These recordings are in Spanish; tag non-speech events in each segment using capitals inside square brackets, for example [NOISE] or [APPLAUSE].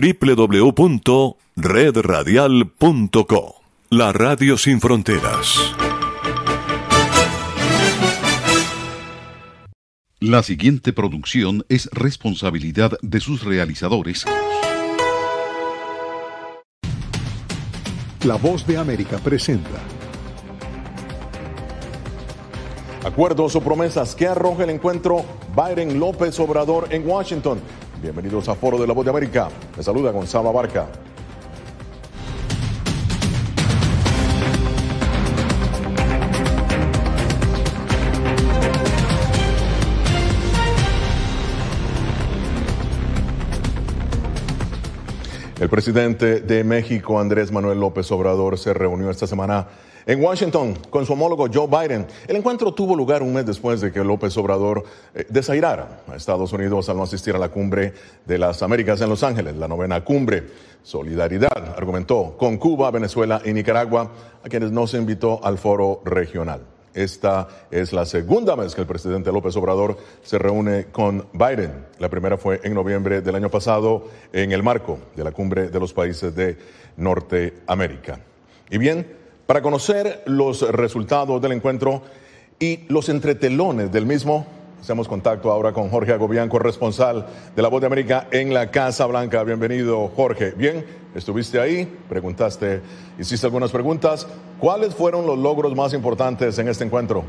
www.redradial.co. La Radio Sin Fronteras. La siguiente producción es responsabilidad de sus realizadores. La voz de América presenta. Acuerdos o promesas que arroja el encuentro Biden López Obrador en Washington. Bienvenidos a Foro de la Voz de América. Les saluda Gonzalo Barca. El presidente de México, Andrés Manuel López Obrador, se reunió esta semana en Washington con su homólogo Joe Biden. El encuentro tuvo lugar un mes después de que López Obrador eh, desairara a Estados Unidos al no asistir a la cumbre de las Américas en Los Ángeles, la novena cumbre. Solidaridad, argumentó, con Cuba, Venezuela y Nicaragua, a quienes no se invitó al foro regional. Esta es la segunda vez que el presidente López Obrador se reúne con Biden. La primera fue en noviembre del año pasado en el marco de la cumbre de los países de Norteamérica. Y bien, para conocer los resultados del encuentro y los entretelones del mismo, hacemos contacto ahora con Jorge Agobián, corresponsal de La Voz de América en la Casa Blanca. Bienvenido, Jorge. Bien, estuviste ahí, preguntaste, hiciste algunas preguntas. ¿Cuáles fueron los logros más importantes en este encuentro?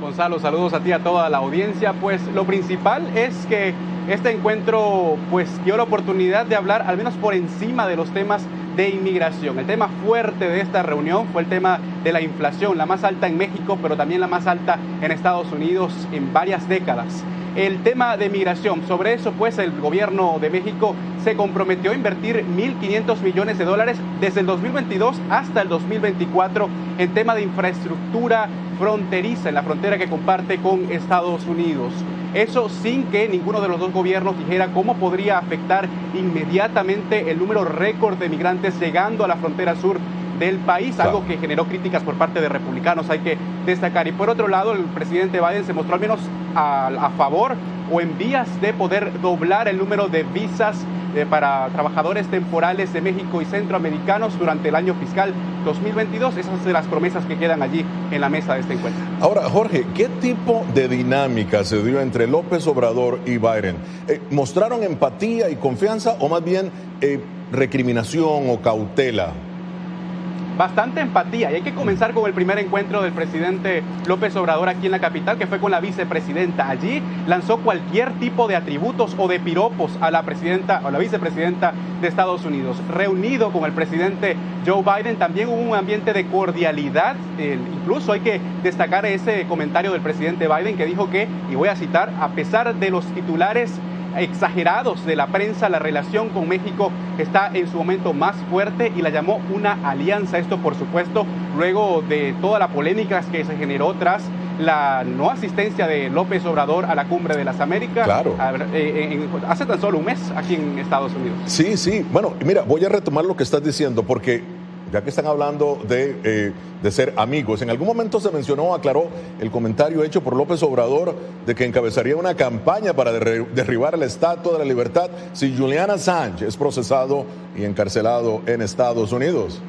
Gonzalo, saludos a ti, a toda la audiencia. Pues lo principal es que este encuentro pues dio la oportunidad de hablar al menos por encima de los temas de inmigración. El tema fuerte de esta reunión fue el tema de la inflación, la más alta en México, pero también la más alta en Estados Unidos en varias décadas. El tema de migración, sobre eso pues el gobierno de México se comprometió a invertir 1.500 millones de dólares desde el 2022 hasta el 2024 en tema de infraestructura fronteriza, en la frontera que comparte con Estados Unidos. Eso sin que ninguno de los dos gobiernos dijera cómo podría afectar inmediatamente el número récord de migrantes llegando a la frontera sur del país, algo que generó críticas por parte de republicanos, hay que destacar. Y por otro lado, el presidente Biden se mostró al menos a, favor o en vías de poder doblar el número de visas eh, para trabajadores temporales de México y centroamericanos durante el año fiscal 2022. Esas son las promesas que quedan allí en la mesa de este encuentro. Ahora, Jorge, ¿qué tipo de dinámica se dio entre López Obrador y Biden? Eh, ¿Mostraron empatía y confianza o más bien eh, recriminación o cautela? Bastante empatía. Y hay que comenzar con el primer encuentro del presidente López Obrador aquí en la capital, que fue con la vicepresidenta. Allí lanzó cualquier tipo de atributos o de piropos a la presidenta o la vicepresidenta de Estados Unidos. Reunido con el presidente Joe Biden, también hubo un ambiente de cordialidad. incluso hay que destacar ese comentario del presidente Biden que dijo que, y voy a citar, a pesar de los titulares exagerados de la prensa, la relación con México está en su momento más fuerte y la llamó una alianza. Esto, por supuesto, luego de toda la polémica que se generó tras la no asistencia de López Obrador a la cumbre de las Américas. Claro. Eh, hace tan solo un mes aquí en Estados Unidos. Sí, sí. Bueno, mira, voy a retomar lo que estás diciendo porque ya que están hablando de, eh, de, ser amigos, en algún momento se mencionó, aclaró el comentario hecho por López Obrador de que encabezaría una campaña para derribar el Estatua de la Libertad si Julian Assange es procesado y encarcelado en Estados Unidos.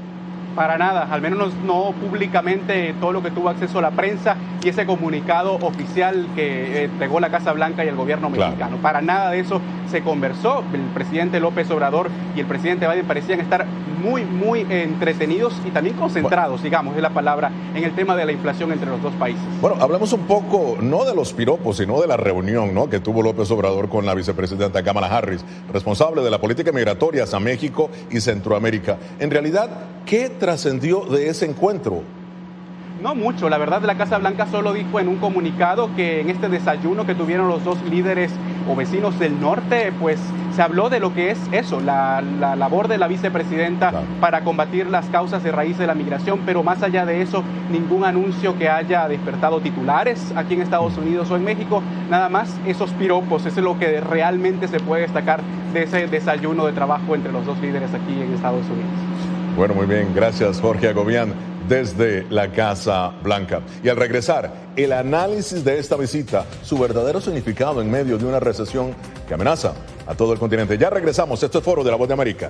Para nada, al menos no, públicamente todo lo que tuvo acceso a la prensa y ese comunicado oficial que entregó la Casa Blanca y el gobierno mexicano. Para nada de eso se conversó. El presidente López Obrador y el presidente Biden parecían estar muy, muy entretenidos y también concentrados, digamos, es la palabra, en el tema de la inflación entre los dos países. Bueno, hablamos un poco, no de los piropos, sino de la reunión ¿no? que tuvo López Obrador con la vicepresidenta Kamala Harris, responsable de la política migratoria a México y Centroamérica. En realidad, ¿qué trascendió de ese encuentro? No mucho, la verdad la Casa Blanca solo dijo en un comunicado que en este desayuno que tuvieron los dos líderes o vecinos del norte, pues se habló de lo que es eso, la, labor de la vicepresidenta para combatir las causas de raíz de la migración, pero más allá de eso, ningún anuncio que haya despertado titulares aquí en Estados Unidos o en México, nada más esos piropos, eso es lo que realmente se puede destacar de ese desayuno de trabajo entre los dos líderes aquí en Estados Unidos. Bueno, muy bien, gracias Jorge Agobián desde la Casa Blanca. Y al regresar, el análisis de esta visita, su verdadero significado en medio de una recesión que amenaza a todo el continente. Ya regresamos, esto es Foro de la Voz de América.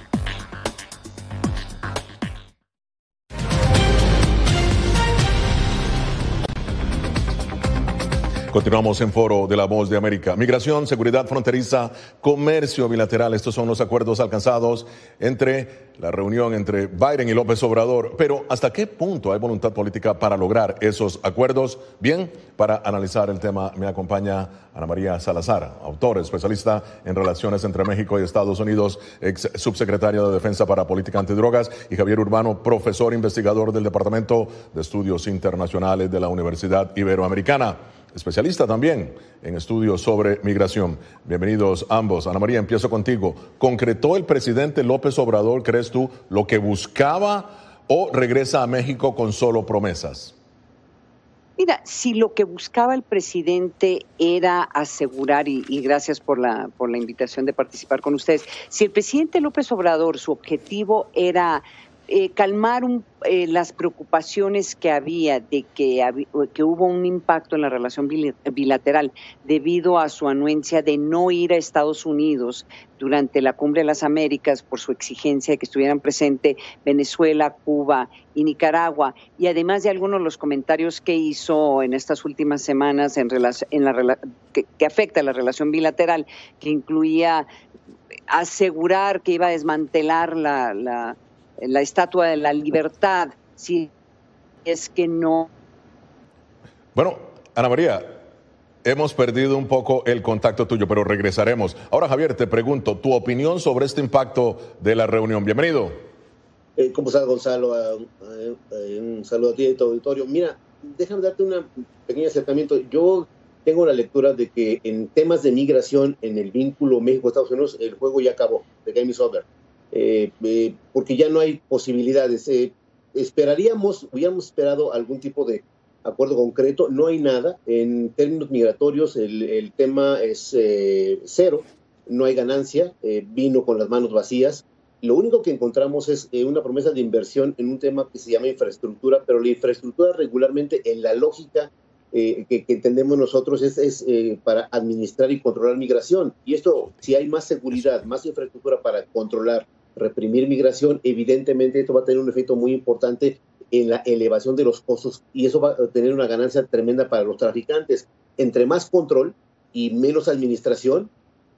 Continuamos en foro de la voz de América. Migración, seguridad fronteriza, comercio bilateral. Estos son los acuerdos alcanzados entre la reunión entre Biden y López Obrador. Pero ¿hasta qué punto hay voluntad política para lograr esos acuerdos? Bien, para analizar el tema me acompaña Ana María Salazar, autor, especialista en relaciones entre México y Estados Unidos, ex subsecretaria de Defensa para Política Antidrogas, y Javier Urbano, profesor investigador del Departamento de Estudios Internacionales de la Universidad Iberoamericana especialista también en estudios sobre migración. Bienvenidos ambos. Ana María, empiezo contigo. ¿Concretó el presidente López Obrador, crees tú, lo que buscaba o regresa a México con solo promesas? Mira, si lo que buscaba el presidente era asegurar, y, gracias por la, por la invitación de participar con ustedes, si el presidente López Obrador, su objetivo era eh, calmar eh, las preocupaciones que había de que, que hubo un impacto en la relación bilateral debido a su anuencia de no ir a Estados Unidos durante la Cumbre de las Américas por su exigencia de que estuvieran presentes Venezuela, Cuba y Nicaragua, y además de algunos de los comentarios que hizo en estas últimas semanas en, en la, que, que afecta a la relación bilateral, que incluía asegurar que iba a desmantelar la, la la estatua de la libertad, si es que no. Bueno, Ana María, hemos perdido un poco el contacto tuyo, pero regresaremos. Ahora, Javier, te pregunto, tu opinión sobre este impacto de la reunión. Bienvenido. Eh, ¿Cómo estás, Gonzalo? un saludo a ti y a tu auditorio. Mira, déjame darte un pequeño acercamiento. Yo tengo la lectura de que en temas de migración, en el vínculo México-Estados Unidos, el juego ya acabó. The game is over. Eh, eh, porque ya no hay posibilidades. Eh, esperaríamos, hubiéramos esperado algún tipo de acuerdo concreto, no hay nada. En términos migratorios, el, tema es cero, no hay ganancia, vino con las manos vacías. Lo único que encontramos es una promesa de inversión en un tema que se llama infraestructura, pero la infraestructura regularmente en la lógica que, que, entendemos nosotros es, es para administrar y controlar migración. Y esto, si hay más seguridad, más infraestructura para controlar reprimir migración, evidentemente esto va a tener un efecto muy importante en la elevación de los costos y eso va a tener una ganancia tremenda para los traficantes. Entre más control y menos administración,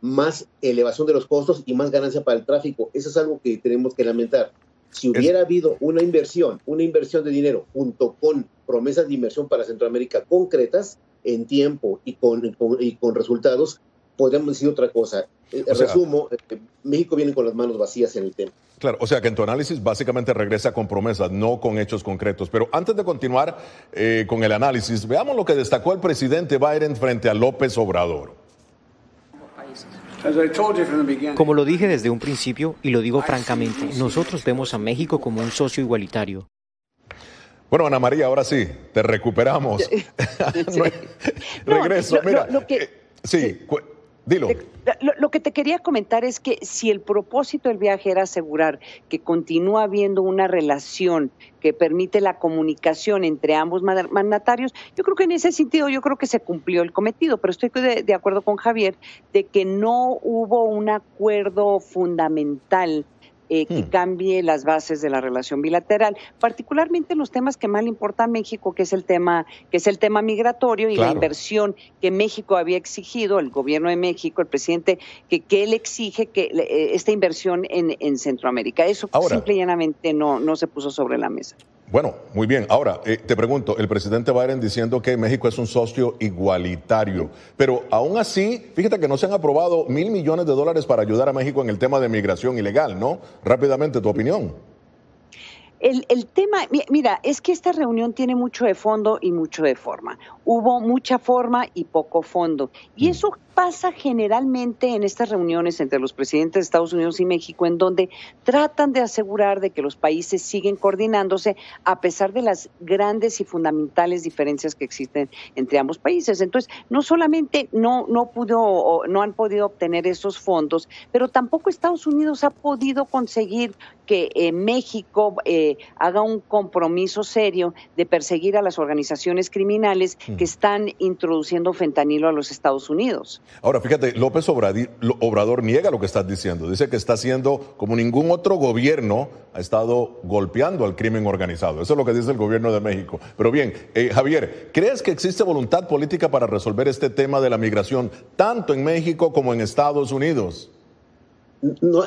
más elevación de los costos y más ganancia para el tráfico. Eso es algo que tenemos que lamentar. Si hubiera habido una inversión, una inversión de dinero junto con promesas de inversión para Centroamérica concretas en tiempo y con, y con resultados, podríamos decir otra cosa. Eh, resumo, eh, México viene con las manos vacías en el tema. Claro, o sea que en tu análisis básicamente regresa con promesas, no con hechos concretos. Pero antes de continuar eh, con el análisis, veamos lo que destacó el presidente Biden frente a López Obrador. Como lo dije desde un principio y lo digo francamente, nosotros vemos a México como un socio igualitario. Bueno, Ana María, ahora sí, te recuperamos. Regreso, mira. sí, Dilo. Lo, que te quería comentar es que si el propósito del viaje era asegurar que continúa habiendo una relación que permite la comunicación entre ambos mandatarios, yo creo que en ese sentido yo creo que se cumplió el cometido, pero estoy de acuerdo con Javier de que no hubo un acuerdo fundamental eh, que hmm. cambie las bases de la relación bilateral, particularmente en los temas que más le importa a México, que es el tema, que es el tema migratorio y la inversión que México había exigido, el gobierno de México, el presidente, que, que él exige que eh, esta inversión en, en Centroamérica. Eso simple y llanamente no, no se puso sobre la mesa. Bueno, muy bien. Ahora, eh, te pregunto, el presidente Biden diciendo que México es un socio igualitario, pero aún así, fíjate que no se han aprobado mil millones de dólares para ayudar a México en el tema de migración ilegal, ¿no? Rápidamente, tu opinión. El, el, tema, mira, es que esta reunión tiene mucho de fondo y mucho de forma. Hubo mucha forma y poco fondo. Y mm. eso pasa generalmente en estas reuniones entre los presidentes de Estados Unidos y México, en donde tratan de asegurar de que los países siguen coordinándose a pesar de las grandes y fundamentales diferencias que existen entre ambos países. Entonces, no solamente no, no pudo, no han podido obtener esos fondos, pero tampoco Estados Unidos ha podido conseguir que eh, México eh, haga un compromiso serio de perseguir a las organizaciones criminales que están introduciendo fentanilo a los Estados Unidos. Ahora, fíjate, López Obrador niega lo que estás diciendo. Dice que está haciendo como ningún otro gobierno ha estado golpeando al crimen organizado. Eso es lo que dice el gobierno de México. Pero bien, eh, Javier, ¿crees que existe voluntad política para resolver este tema de la migración tanto en México como en Estados Unidos? no,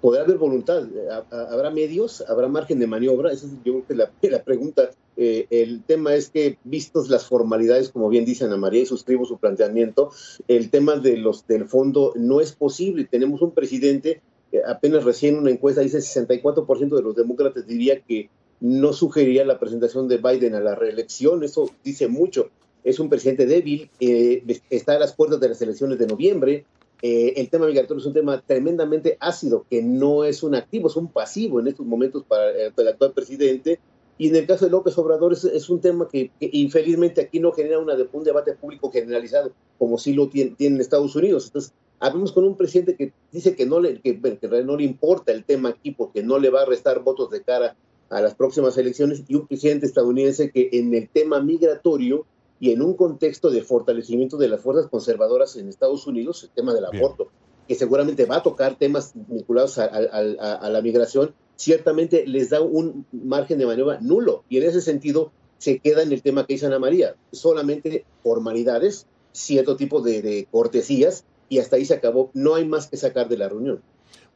podrá haber voluntad, habrá medios, habrá margen de maniobra, esa es yo creo que la [LAUGHS] pregunta. Eh, el tema es que, vistos las formalidades, como bien dice Ana María, y suscribo su planteamiento, el tema de los, del fondo no es posible. Tenemos un presidente, apenas recién una encuesta dice 64% de los demócratas diría que no sugeriría la presentación de Biden a la reelección, eso dice mucho. Es un presidente débil, eh, está a las puertas de las elecciones de noviembre, eh, el tema migratorio es un tema tremendamente ácido, que no es un activo, es un pasivo en estos momentos para el, actual presidente. Y en el caso de López Obrador es, un tema que, infelizmente aquí no genera una, un debate público generalizado, como sí lo tiene, en Estados Unidos. Entonces, hablamos con un presidente que dice que no, le, que, que no le importa el tema aquí porque no le va a restar votos de cara a las próximas elecciones, y un presidente estadounidense que en el tema migratorio y en un contexto de fortalecimiento de las fuerzas conservadoras en Estados Unidos, el tema del aborto, que seguramente va a tocar temas vinculados a, la migración, ciertamente les da un margen de maniobra nulo. Y en ese sentido se queda en el tema que dice Ana María, solamente formalidades, cierto tipo de cortesías, y hasta ahí se acabó. No hay más que sacar de la reunión.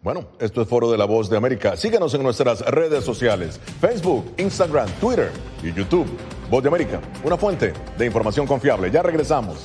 Bueno, esto es Foro de la Voz de América. Síganos en nuestras redes sociales, Facebook, Instagram, Twitter y YouTube. Voz de América, una fuente de información confiable. Ya regresamos.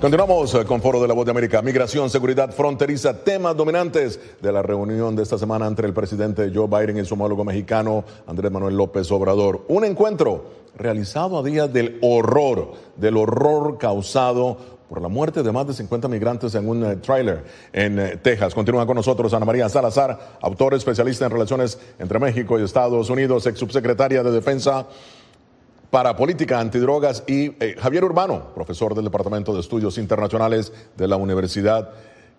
Continuamos eh, con Foro de la Voz de América. Migración, seguridad fronteriza, temas dominantes de la reunión de esta semana entre el presidente Joe Biden y su homólogo mexicano Andrés Manuel López Obrador. Un encuentro realizado a días del horror, del horror causado por la muerte de más de 50 migrantes en un uh, tráiler en uh, Texas. Continúa con nosotros Ana María Salazar, autor especialista en relaciones entre México y Estados Unidos, ex subsecretaria de Defensa para Política Antidrogas, y eh, Javier Urbano, profesor del Departamento de Estudios Internacionales de la Universidad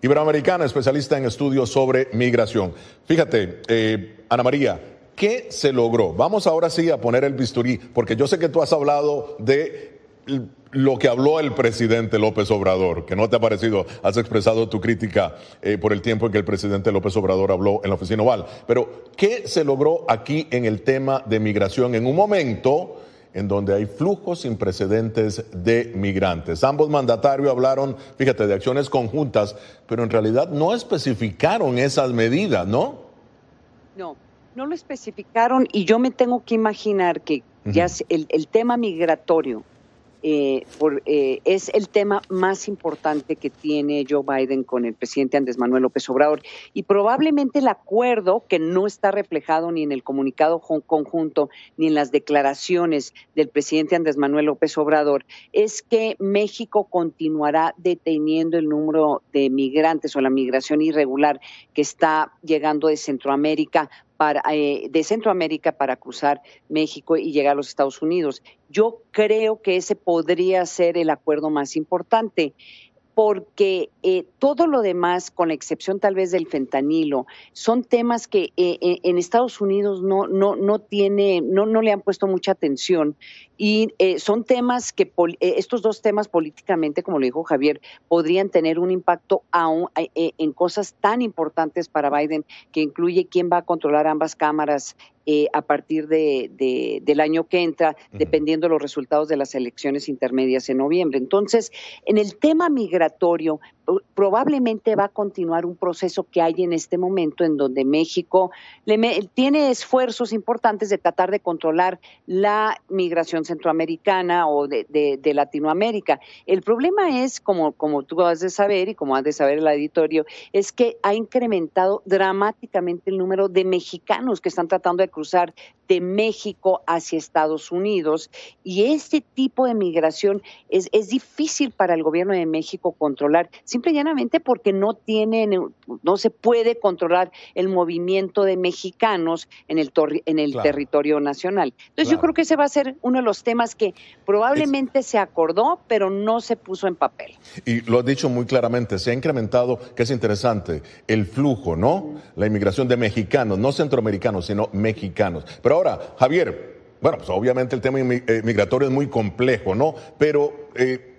Iberoamericana, especialista en estudios sobre migración. Fíjate, eh, Ana María, ¿qué se logró? Vamos ahora sí a poner el bisturí, porque yo sé que tú has hablado de lo que habló el presidente López Obrador, que no te ha parecido, has expresado tu crítica eh, por el tiempo en que el presidente López Obrador habló en la oficina oval, pero ¿qué se logró aquí en el tema de migración en un momento en donde hay flujos sin precedentes de migrantes. Ambos mandatarios hablaron, fíjate, de acciones conjuntas, pero en realidad no especificaron esas medidas, ¿no? No, no lo especificaron y yo me tengo que imaginar que ya el, el tema migratorio eh, por, eh, es el tema más importante que tiene Joe Biden con el presidente Andrés Manuel López Obrador. Y probablemente el acuerdo que no está reflejado ni en el comunicado conjunto ni en las declaraciones del presidente Andrés Manuel López Obrador es que México continuará deteniendo el número de migrantes o la migración irregular que está llegando de Centroamérica para, eh, de Centroamérica para cruzar México y llegar a los Estados Unidos. Yo creo que ese podría ser el acuerdo más importante porque eh, todo lo demás, con la excepción tal vez del fentanilo, son temas que eh, eh, en Estados Unidos no, no, no, tiene, no, no le han puesto mucha atención y son temas que, estos dos temas políticamente, como lo dijo Javier, podrían tener un impacto aún en cosas tan importantes para Biden, que incluye quién va a controlar ambas cámaras a partir de, del año que entra, dependiendo de los resultados de las elecciones intermedias en noviembre. Entonces, en el tema migratorio, probablemente va a continuar un proceso que hay en este momento en donde México tiene esfuerzos importantes de tratar de controlar la migración centroamericana o de, Latinoamérica. El problema es, como, tú has de saber y como has de saber el auditorio, es que ha incrementado dramáticamente el número de mexicanos que están tratando de cruzar de México hacia Estados Unidos y este tipo de migración es difícil para el gobierno de México controlar simple y llanamente porque no tienen, no se puede controlar el movimiento de mexicanos en el, en el territorio nacional. Entonces yo creo que ese va a ser uno de los temas que probablemente se acordó, pero no se puso en papel. Y lo has dicho muy claramente, se ha incrementado, que es interesante, el flujo, ¿no? La inmigración de mexicanos, no centroamericanos, sino mexicanos. Pero ahora, Javier, bueno, pues obviamente el tema eh, migratorio es muy complejo, ¿no? Pero... Eh,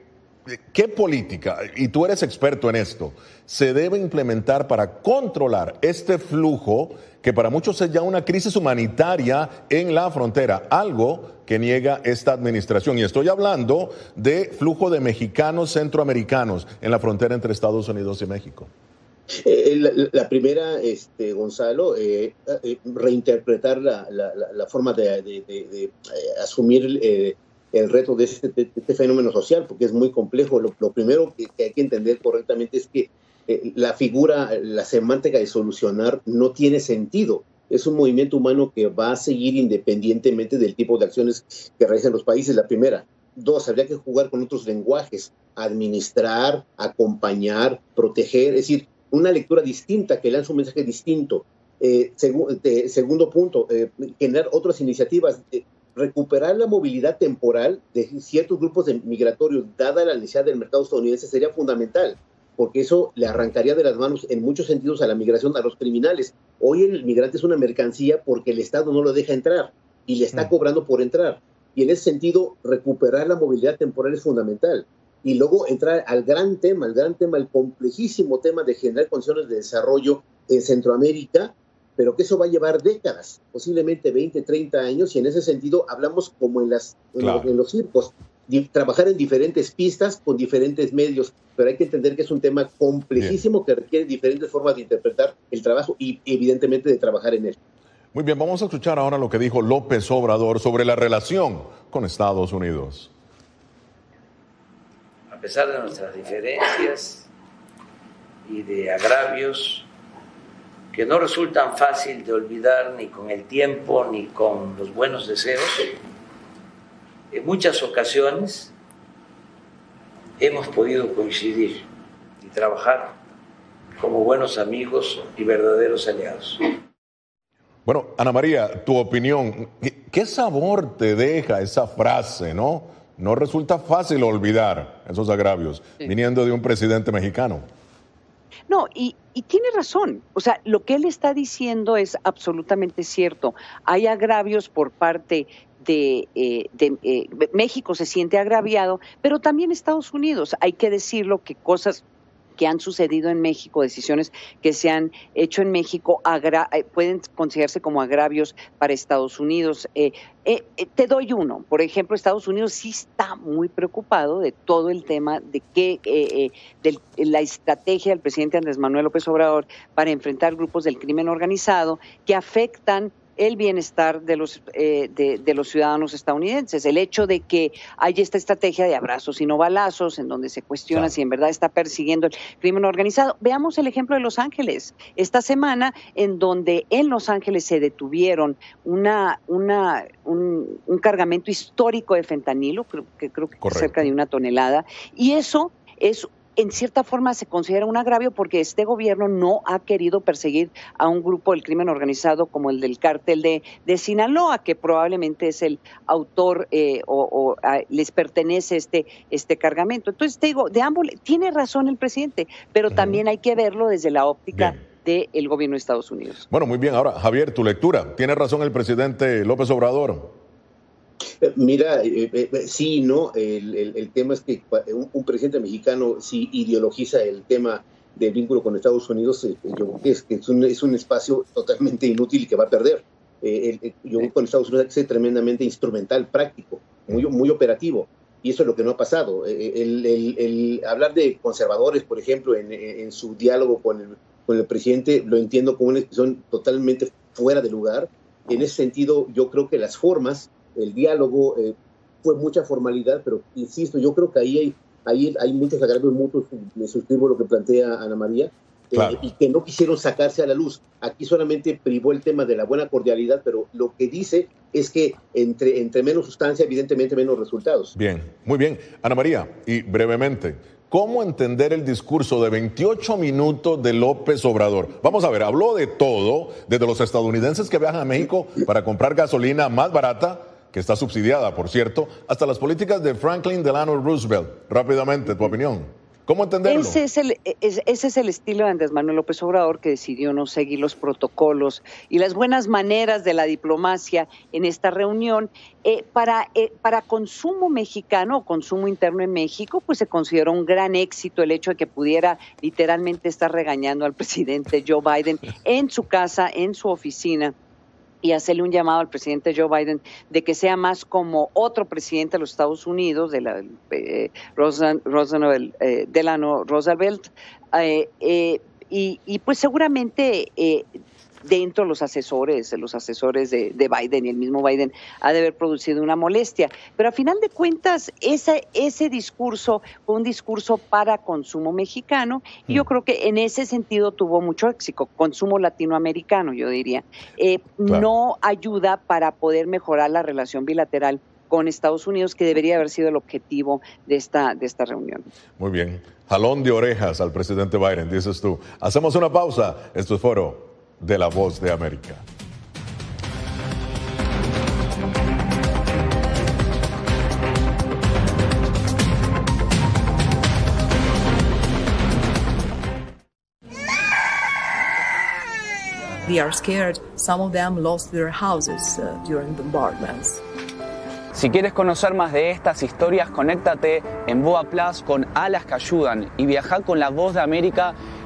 ¿Qué política, y tú eres experto en esto, se debe implementar para controlar este flujo que para muchos es ya una crisis humanitaria en la frontera, algo que niega esta administración? Y estoy hablando de flujo de mexicanos centroamericanos en la frontera entre Estados Unidos y México. Eh, la, primera, este, Gonzalo, eh, eh, reinterpretar la, forma de, asumir el reto este, de este, fenómeno social, porque es muy complejo. Lo, primero que, hay que entender correctamente es que eh, la figura, la semántica de solucionar no tiene sentido. Es un movimiento humano que va a seguir independientemente del tipo de acciones que realizan los países, la primera. Dos, habría que jugar con otros lenguajes, administrar, acompañar, proteger, es decir, una lectura distinta que lanza un mensaje distinto. Eh, segundo punto, eh, generar otras iniciativas, recuperar la movilidad temporal de ciertos grupos de migratorios, dada la necesidad del mercado estadounidense, sería fundamental, porque eso le arrancaría de las manos en muchos sentidos a la migración, a los criminales. Hoy el migrante es una mercancía porque el Estado no lo deja entrar y le está mm. cobrando por entrar. Y en ese sentido, recuperar la movilidad temporal es fundamental. Y luego entrar al gran tema, al gran tema, el complejísimo tema de generar condiciones de desarrollo en Centroamérica, pero que eso va a llevar décadas, posiblemente 20, 30 años, y en ese sentido hablamos como en, las, en, los, circos, trabajar en diferentes pistas con diferentes medios, pero hay que entender que es un tema complejísimo que requiere diferentes formas de interpretar el trabajo y evidentemente de trabajar en él. Muy bien, vamos a escuchar ahora lo que dijo López Obrador sobre la relación con Estados Unidos. A pesar de nuestras diferencias y de agravios, que no resultan fácil de olvidar ni con el tiempo ni con los buenos deseos. En muchas ocasiones hemos podido coincidir y trabajar como buenos amigos y verdaderos aliados. Bueno, Ana María, tu opinión, ¿qué sabor te deja esa frase, no? No resulta fácil olvidar esos agravios viniendo de un presidente mexicano. No, y, tiene razón. O sea, lo que él está diciendo es absolutamente cierto. Hay agravios por parte de, eh, eh, México se siente agraviado, pero también Estados Unidos. Hay que decirlo que cosas que han sucedido en México, decisiones que se han hecho en México, eh, pueden considerarse como agravios para Estados Unidos. Eh, eh, te doy uno. Por ejemplo, Estados Unidos sí está muy preocupado de todo el tema de que de la estrategia del presidente Andrés Manuel López Obrador para enfrentar grupos del crimen organizado que afectan el bienestar de los, eh, de, los ciudadanos estadounidenses. El hecho de que haya esta estrategia de abrazos y no balazos, en donde se cuestiona si en verdad está persiguiendo el crimen organizado. Veamos el ejemplo de Los Ángeles. Esta semana, en donde en Los Ángeles se detuvieron una, una, un, cargamento histórico de fentanilo, creo que creo que cerca de una tonelada, y eso es en cierta forma se considera un agravio porque este gobierno no ha querido perseguir a un grupo del crimen organizado como el del cártel de, de Sinaloa, que probablemente es el autor eh, o, les pertenece este, este cargamento. Entonces, te digo, de ambos, tiene razón el presidente, pero también hay que verlo desde la óptica. del gobierno de Estados Unidos. Bueno, muy bien. Ahora, Javier, tu lectura. Tiene razón el presidente López Obrador. Mira, eh, eh, eh, sí, ¿no? El, tema es que un, presidente mexicano si ideologiza el tema del vínculo con Estados Unidos, yo creo que es, un, es un espacio totalmente inútil y que va a perder. yo con Estados Unidos hay que ser tremendamente instrumental, práctico, muy, operativo. Y eso es lo que no ha pasado. Hablar de conservadores, por ejemplo, en, en su diálogo con el, con el presidente, lo entiendo como una expresión totalmente fuera de lugar. En ese sentido, yo creo que las formas el diálogo, eh, fue mucha formalidad, pero insisto, yo creo que ahí hay, ahí hay muchos agravios mutuos, me suscribo lo que plantea Ana María, eh, y que no quisieron sacarse a la luz. Aquí solamente privó el tema de la buena cordialidad, pero lo que dice es que entre, entre menos sustancia, evidentemente menos resultados. Bien, muy bien. Ana María, y brevemente, ¿Cómo entender el discurso de 28 minutos de López Obrador? Vamos a ver, habló de todo, desde los estadounidenses que viajan a México para comprar gasolina más barata que está subsidiada, por cierto, hasta las políticas de Franklin Delano Roosevelt. Rápidamente, tu opinión. ¿Cómo entenderlo? Ese es, el, ese es el estilo de Andrés Manuel López Obrador que decidió no seguir los protocolos y las buenas maneras de la diplomacia en esta reunión. Eh, para, eh, para consumo mexicano o consumo interno en México, pues se consideró un gran éxito el hecho de que pudiera literalmente estar regañando al presidente Joe Biden en su casa, en su oficina y hacerle un llamado al presidente Joe Biden de que sea más como otro presidente de los Estados Unidos, de la eh, eh Delano Roosevelt, eh, eh, y, y, pues seguramente dentro de los asesores, los asesores de, Biden y el mismo Biden ha de haber producido una molestia. Pero a final de cuentas, ese, ese discurso fue un discurso para consumo mexicano y yo mm. creo que en ese sentido tuvo mucho éxito, consumo latinoamericano, yo diría. Eh, no ayuda para poder mejorar la relación bilateral con Estados Unidos, que debería haber sido el objetivo de esta, de esta reunión. Muy bien. Jalón de orejas al presidente Biden, dices tú. Hacemos una pausa. Esto es Foro de la Voz de América. They are scared. Some of them lost their houses uh, during bombardments. Si quieres conocer más de estas historias, conéctate en Boa Plus con Alas que Ayudan y viaja con la voz de América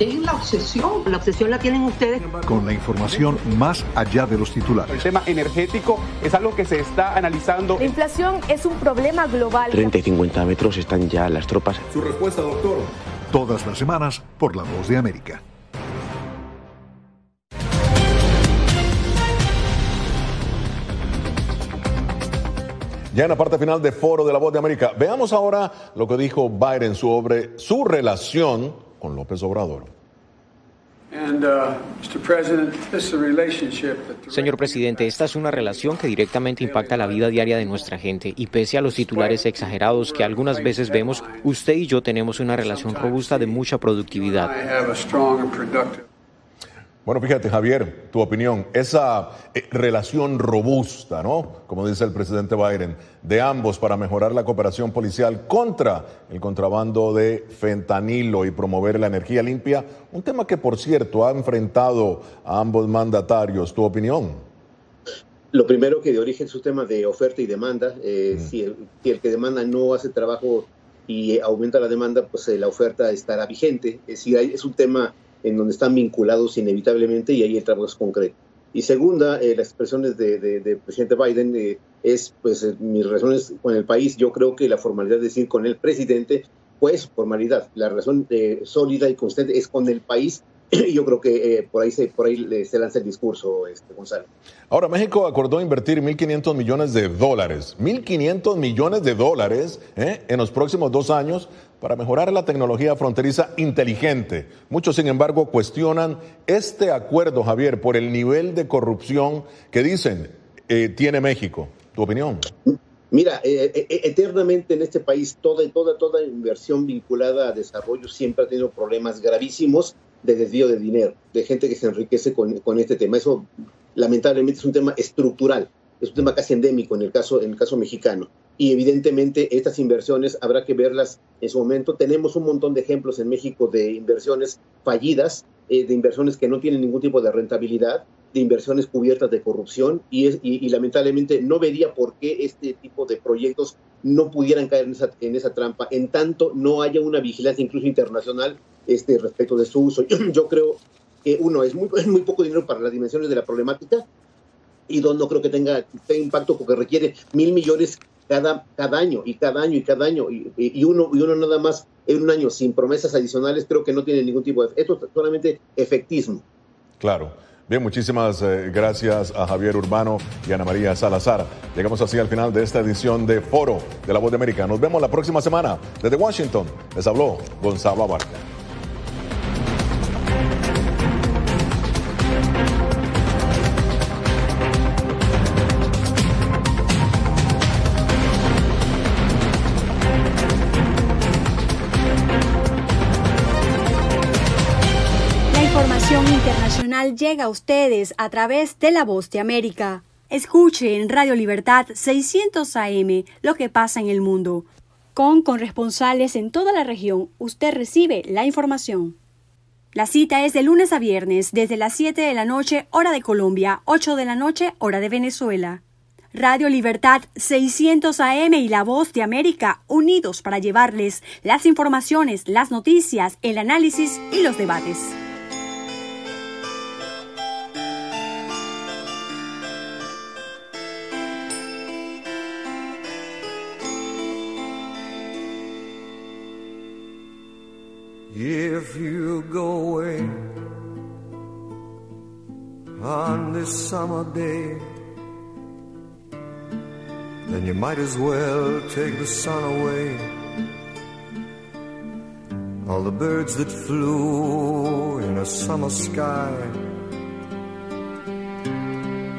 Dejen la obsesión. La obsesión la tienen ustedes. Con la información más allá de los titulares. El tema energético es algo que se está analizando. La inflación es un problema global. 30 y 50 metros están ya las tropas. Su respuesta, doctor. Todas las semanas por La Voz de América. Ya en la parte final de Foro de la Voz de América, veamos ahora lo que dijo Biden sobre su relación con López Obrador. Uh, Señor presidente, esta es una relación que directamente impacta la vida diaria de nuestra gente y pese a los titulares exagerados que algunas veces vemos, usted y yo tenemos una relación robusta de mucha productividad. Bueno, fíjate, Javier, tu opinión, esa eh, relación robusta, ¿no? Como dice el presidente Biden, de ambos para mejorar la cooperación policial contra el contrabando de fentanilo y promover la energía limpia, un tema que, por cierto, ha enfrentado a ambos mandatarios. ¿Tu opinión? Lo primero que de origen es un tema de oferta y demanda. Eh, mm. si, el, que demanda no hace trabajo y aumenta la demanda, pues eh, la oferta estará vigente. Es decir, es un tema en donde están vinculados inevitablemente y ahí el trabajo es concreto. Y segunda, eh, las expresiones del de, presidente Biden eh, es, pues, eh, mis relaciones con el país, yo creo que la formalidad de decir con el presidente, pues, formalidad. La relación sólida y constante es con el país [CLEARS THROAT] yo creo que eh, por ahí se por ahí se lanza el discurso, este, Gonzalo. Ahora, México acordó invertir 1.500 millones de dólares, 1.500 millones de dólares ¿eh? en los próximos dos años para mejorar la tecnología fronteriza inteligente. Muchos, sin embargo, cuestionan este acuerdo, Javier, por el nivel de corrupción que dicen eh, tiene México. ¿Tu opinión? Mira, eternamente en este país toda, toda, toda inversión vinculada a desarrollo siempre ha tenido problemas gravísimos de desvío de dinero, de gente que se enriquece con, con, este tema. Eso lamentablemente es un tema estructural, es un tema casi endémico en el caso, en el caso mexicano. Y evidentemente estas inversiones habrá que verlas en su momento. Tenemos un montón de ejemplos en México de inversiones fallidas, eh, de inversiones que no tienen ningún tipo de rentabilidad, de inversiones cubiertas de corrupción y, es, y, lamentablemente no vería por qué este tipo de proyectos no pudieran caer en esa, en esa trampa, en tanto no haya una vigilancia incluso internacional este, respecto de su uso. [CLEARS THROAT] Yo, creo que uno, es muy, es muy poco dinero para las dimensiones de la problemática, y no, no creo que tenga, tenga impacto porque requiere mil millones cada, cada año y cada año y cada año y, y, uno, y uno nada más en un año sin promesas adicionales creo que no tiene ningún tipo de... Esto es solamente efectismo. Claro. Bien, muchísimas eh, gracias a Javier Urbano y Ana María Salazar. Llegamos así al final de esta edición de Foro de la Voz de América. Nos vemos la próxima semana. Desde Washington les habló Gonzalo Abarca. Llega a ustedes a través de la voz de América. Escuche en Radio Libertad 600 AM lo que pasa en el mundo. Con corresponsales en toda la región, usted recibe la información. La cita es de lunes a viernes, desde las 7 de la noche, hora de Colombia, 8 de la noche, hora de Venezuela. Radio Libertad 600 AM y La Voz de América unidos para llevarles las informaciones, las noticias, el análisis y los debates. If you go away on this summer day, then you might as well take the sun away. All the birds that flew in a summer sky,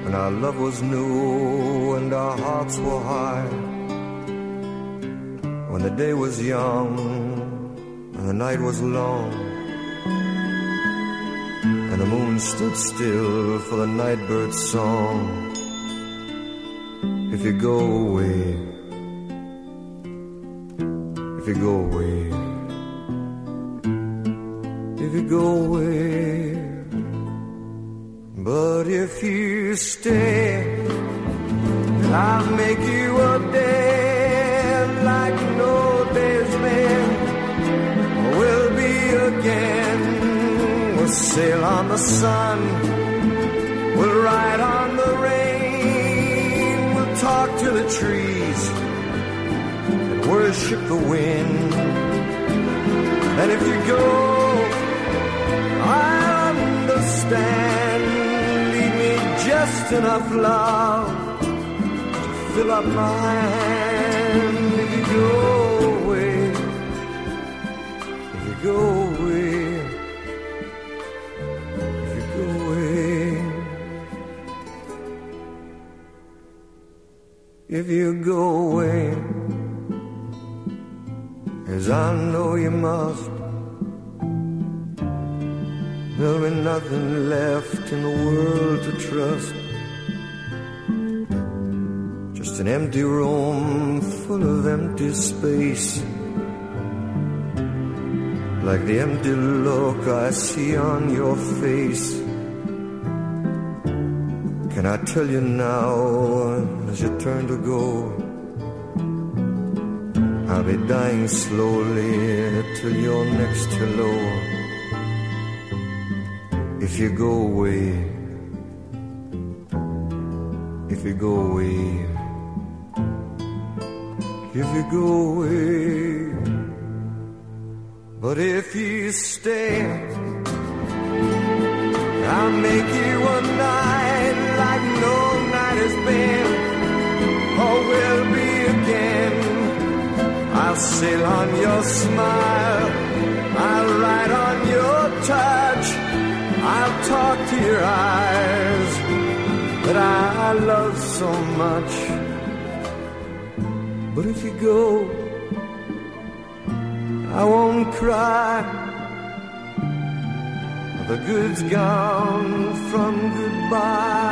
when our love was new and our hearts were high, when the day was young and the night was long, and the moon stood still for the nightbird's song. If you go away, if you go away, if you go away, but if you stay, I'll make you again. We'll sail on the sun, we'll ride on the rain, we'll talk to the trees and worship the wind. And if you go, I'll understand. Leave me just enough love to fill up my hand. If you go away if you go away, if you go away, as I know you must, there'll be nothing left in the world to trust. Just an empty room full of empty space like the empty look I see on your face. Can I tell you now, as you turn to go, I'll be dying slowly till your next hello. If you go away, if you go away, if you go away. But if you stay, I'll make you a night been, or will be again. I'll sail on your smile, I'll ride on your touch, I'll talk to your eyes that I love so much. But if you go, I won't cry. The good's gone from goodbye.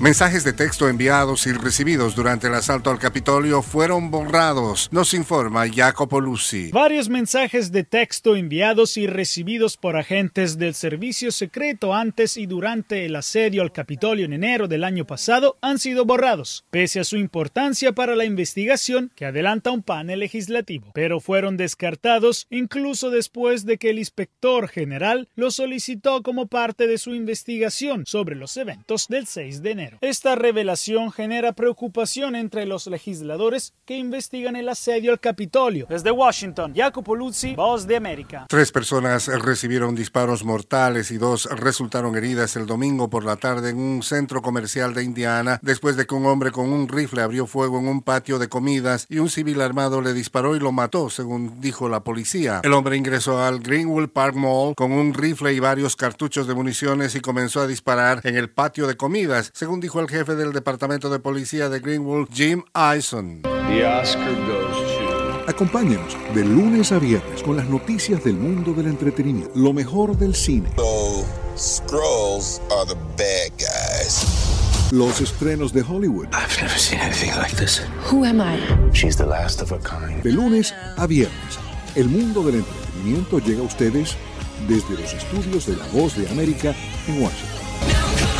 Mensajes de texto enviados y recibidos durante el asalto al Capitolio fueron borrados, nos informa Jacopo Luzzi. Varios mensajes de texto enviados y recibidos por agentes del servicio secreto antes y durante el asedio al Capitolio en enero del año pasado han sido borrados, pese a su importancia para la investigación que adelanta un panel legislativo, pero fueron descartados incluso después de que el inspector general los solicitó como parte de su investigación sobre los eventos del 6 de enero. Esta revelación genera preocupación entre los legisladores que investigan el asedio al Capitolio. Desde Washington, Jacopo Luzzi, Voz de América. Tres personas recibieron disparos mortales y dos resultaron heridas el domingo por la tarde en un centro comercial de Indiana después de que un hombre con un rifle abrió fuego en un patio de comidas y un civil armado le disparó y lo mató, según dijo la policía. El hombre ingresó al Greenwood Park Mall con un rifle y varios cartuchos de municiones y comenzó a disparar en el patio de comidas, según dijo el jefe del departamento de policía de Greenwood, Jim Eisen. Acompáñenos de lunes a viernes con las noticias del mundo del entretenimiento, lo mejor del cine. Scrolls are the bad guys. Los estrenos de Hollywood. I've never seen anything like this. Who am I? She's the last of her kind. De lunes a viernes, el mundo del entretenimiento llega a ustedes desde los estudios de La Voz de América en Washington.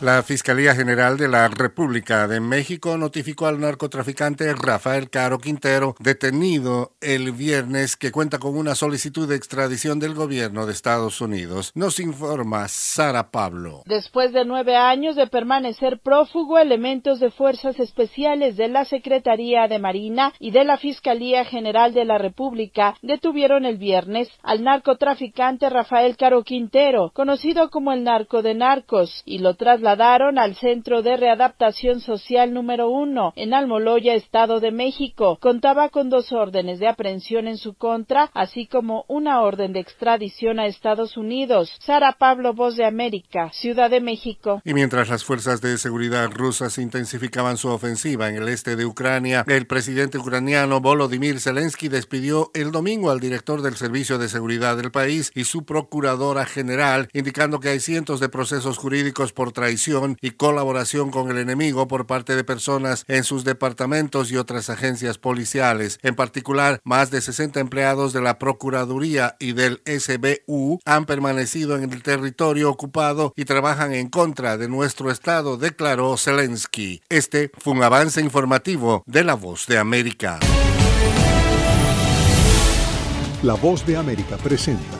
La Fiscalía General de la República de México notificó al narcotraficante Rafael Caro Quintero, detenido el viernes, que cuenta con una solicitud de extradición del gobierno de Estados Unidos. Nos informa Sara Pablo. Después de nueve años de permanecer prófugo, elementos de fuerzas especiales de la Secretaría de Marina y de la Fiscalía General de la República detuvieron el viernes al narcotraficante Rafael Caro Quintero, conocido como el narco de narcos, y lo trasladaron al Centro de Readaptación Social número uno en Almoloya, Estado de México. Contaba con dos órdenes de aprehensión en su contra, así como una orden de extradición a Estados Unidos. Sara Pablo, Voz de América, Ciudad de México. Y mientras las fuerzas de seguridad rusas intensificaban su ofensiva en el este de Ucrania, el presidente ucraniano Volodymyr Zelensky despidió el domingo al director del Servicio de Seguridad del país y su procuradora general, indicando que hay cientos de procesos jurídicos por traición y colaboración con el enemigo por parte de personas en sus departamentos y otras agencias policiales. En particular, más de 60 empleados de la Procuraduría y del SBU han permanecido en el territorio ocupado y trabajan en contra de nuestro Estado, declaró Zelensky. Este fue un avance informativo de La Voz de América. La Voz de América presenta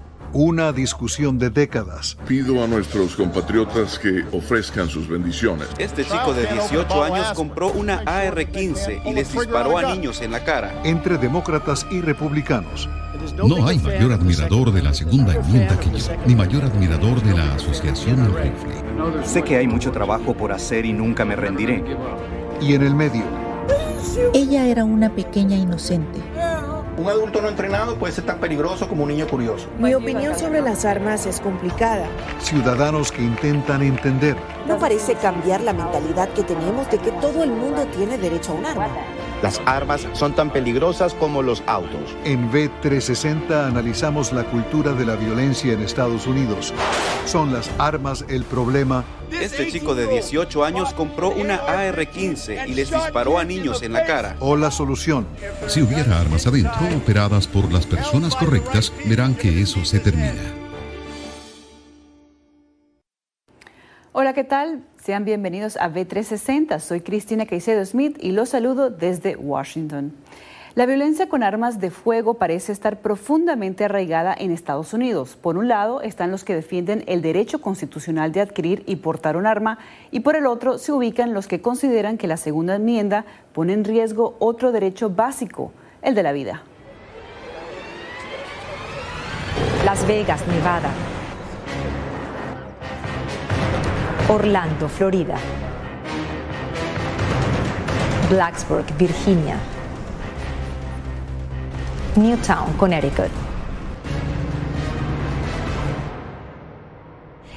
Una discusión de décadas. Pido a nuestros compatriotas que ofrezcan sus bendiciones. Este chico de 18 años compró una AR-15 y les disparó a niños en la cara. Entre demócratas y republicanos. No hay mayor admirador de la segunda enmienda que yo, ni mayor admirador de la asociación del rifle. Sé que hay mucho trabajo por hacer y nunca me rendiré. Y en el medio. Ella era una pequeña inocente. Un adulto no entrenado puede ser tan peligroso como un niño curioso. Mi opinión sobre las armas es complicada. Ciudadanos que intentan entender. No parece cambiar la mentalidad que tenemos de que todo el mundo tiene derecho a un arma. Las armas son tan peligrosas como los autos. En B360 analizamos la cultura de la violencia en Estados Unidos. ¿Son las armas el problema? Este chico de 18 años compró una AR-15 y les disparó a niños en la cara. ¿O la solución? Si hubiera armas adentro operadas por las personas correctas, verán que eso se termina. Hola, ¿qué tal? Sean bienvenidos a B360. Soy Cristina Caicedo Smith y los saludo desde Washington. La violencia con armas de fuego parece estar profundamente arraigada en Estados Unidos. Por un lado están los que defienden el derecho constitucional de adquirir y portar un arma y por el otro se ubican los que consideran que la segunda enmienda pone en riesgo otro derecho básico, el de la vida. Las Vegas, Nevada. Orlando, Florida. Blacksburg, Virginia. Newtown, Connecticut.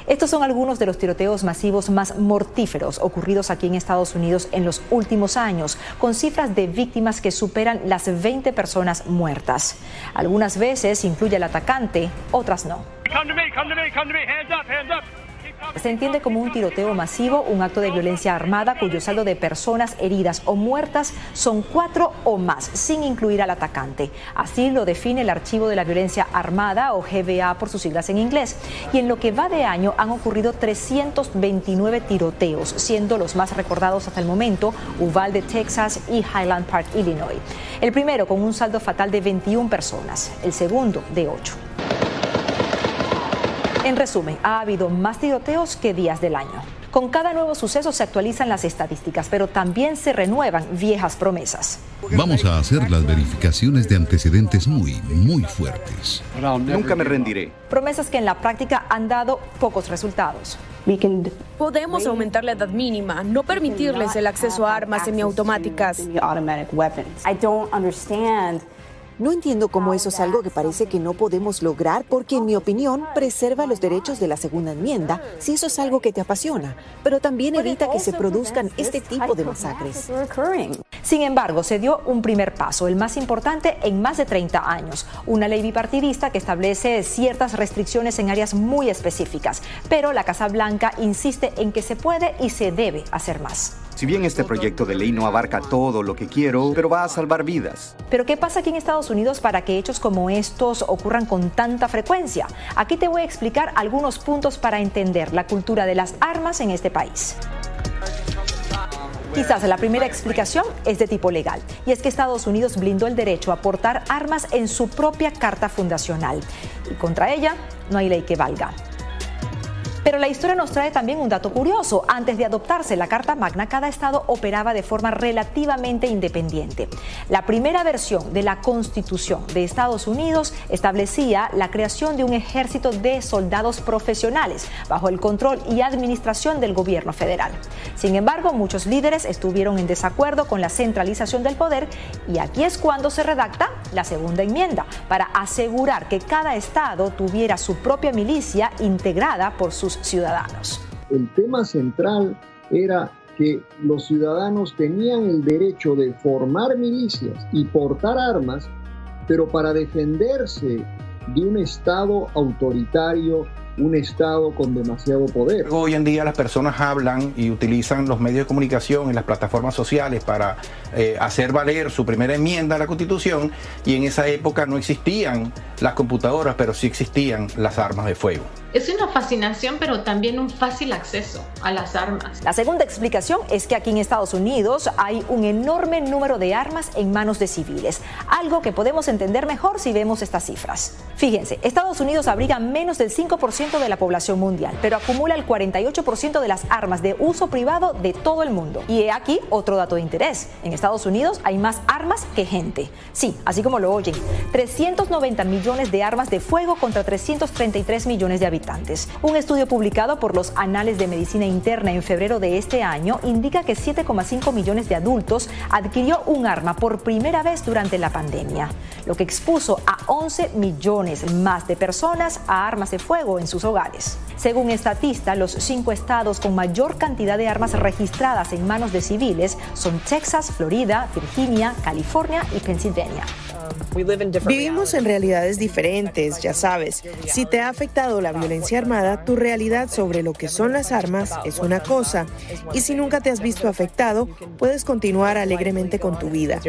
Estos son algunos de los tiroteos masivos más mortíferos ocurridos aquí en Estados Unidos en los últimos años, con cifras de víctimas que superan las 20 personas muertas. Algunas veces incluye al atacante, otras no. Se entiende como un tiroteo masivo, un acto de violencia armada cuyo saldo de personas heridas o muertas son cuatro o más, sin incluir al atacante. Así lo define el Archivo de la Violencia Armada o GBA por sus siglas en inglés. Y en lo que va de año han ocurrido 329 tiroteos, siendo los más recordados hasta el momento Uvalde, Texas y Highland Park, Illinois. El primero con un saldo fatal de 21 personas, el segundo de 8. En resumen, ha habido más tiroteos que días del año. Con cada nuevo suceso se actualizan las estadísticas, pero también se renuevan viejas promesas. Vamos a hacer las verificaciones de antecedentes muy, muy fuertes. Nunca me rendiré. Promesas que en la práctica han dado pocos resultados. Podemos aumentar la edad mínima, no permitirles el acceso a armas semiautomáticas. No entiendo cómo eso es algo que parece que no podemos lograr porque, en mi opinión, preserva los derechos de la segunda enmienda si eso es algo que te apasiona, pero también evita que se produzcan este tipo de masacres. Sin embargo, se dio un primer paso, el más importante en más de 30 años, una ley bipartidista que establece ciertas restricciones en áreas muy específicas, pero la Casa Blanca insiste en que se puede y se debe hacer más. Si bien este proyecto de ley no abarca todo lo que quiero, pero va a salvar vidas. Pero ¿qué pasa aquí en Estados Unidos para que hechos como estos ocurran con tanta frecuencia? Aquí te voy a explicar algunos puntos para entender la cultura de las armas en este país. Quizás la primera explicación es de tipo legal, y es que Estados Unidos blindó el derecho a portar armas en su propia carta fundacional, y contra ella no hay ley que valga. Pero la historia nos trae también un dato curioso. Antes de adoptarse la Carta Magna, cada estado operaba de forma relativamente independiente. La primera versión de la Constitución de Estados Unidos establecía la creación de un ejército de soldados profesionales bajo el control y administración del gobierno federal. Sin embargo, muchos líderes estuvieron en desacuerdo con la centralización del poder y aquí es cuando se redacta la segunda enmienda para asegurar que cada estado tuviera su propia milicia integrada por sus ciudadanos. El tema central era que los ciudadanos tenían el derecho de formar milicias y portar armas, pero para defenderse de un Estado autoritario, un Estado con demasiado poder. Hoy en día las personas hablan y utilizan los medios de comunicación y las plataformas sociales para eh, hacer valer su primera enmienda a la Constitución y en esa época no existían las computadoras, pero sí existían las armas de fuego. Es una fascinación, pero también un fácil acceso a las armas. La segunda explicación es que aquí en Estados Unidos hay un enorme número de armas en manos de civiles, algo que podemos entender mejor si vemos estas cifras. Fíjense, Estados Unidos abriga menos del 5% de la población mundial, pero acumula el 48% de las armas de uso privado de todo el mundo. Y he aquí otro dato de interés. En Estados Unidos hay más armas que gente. Sí, así como lo oyen, 390 millones de armas de fuego contra 333 millones de habitantes. Un estudio publicado por los Anales de Medicina Interna en febrero de este año indica que 7,5 millones de adultos adquirió un arma por primera vez durante la pandemia, lo que expuso a 11 millones más de personas a armas de fuego en sus hogares. Según Estatista, los cinco estados con mayor cantidad de armas registradas en manos de civiles son Texas, Florida, Virginia, California y Pensilvania. Vivimos en realidades diferentes, ya sabes. Si te ha afectado la violencia armada, tu realidad sobre lo que son las armas es una cosa. Y si nunca te has visto afectado, puedes continuar alegremente con tu vida.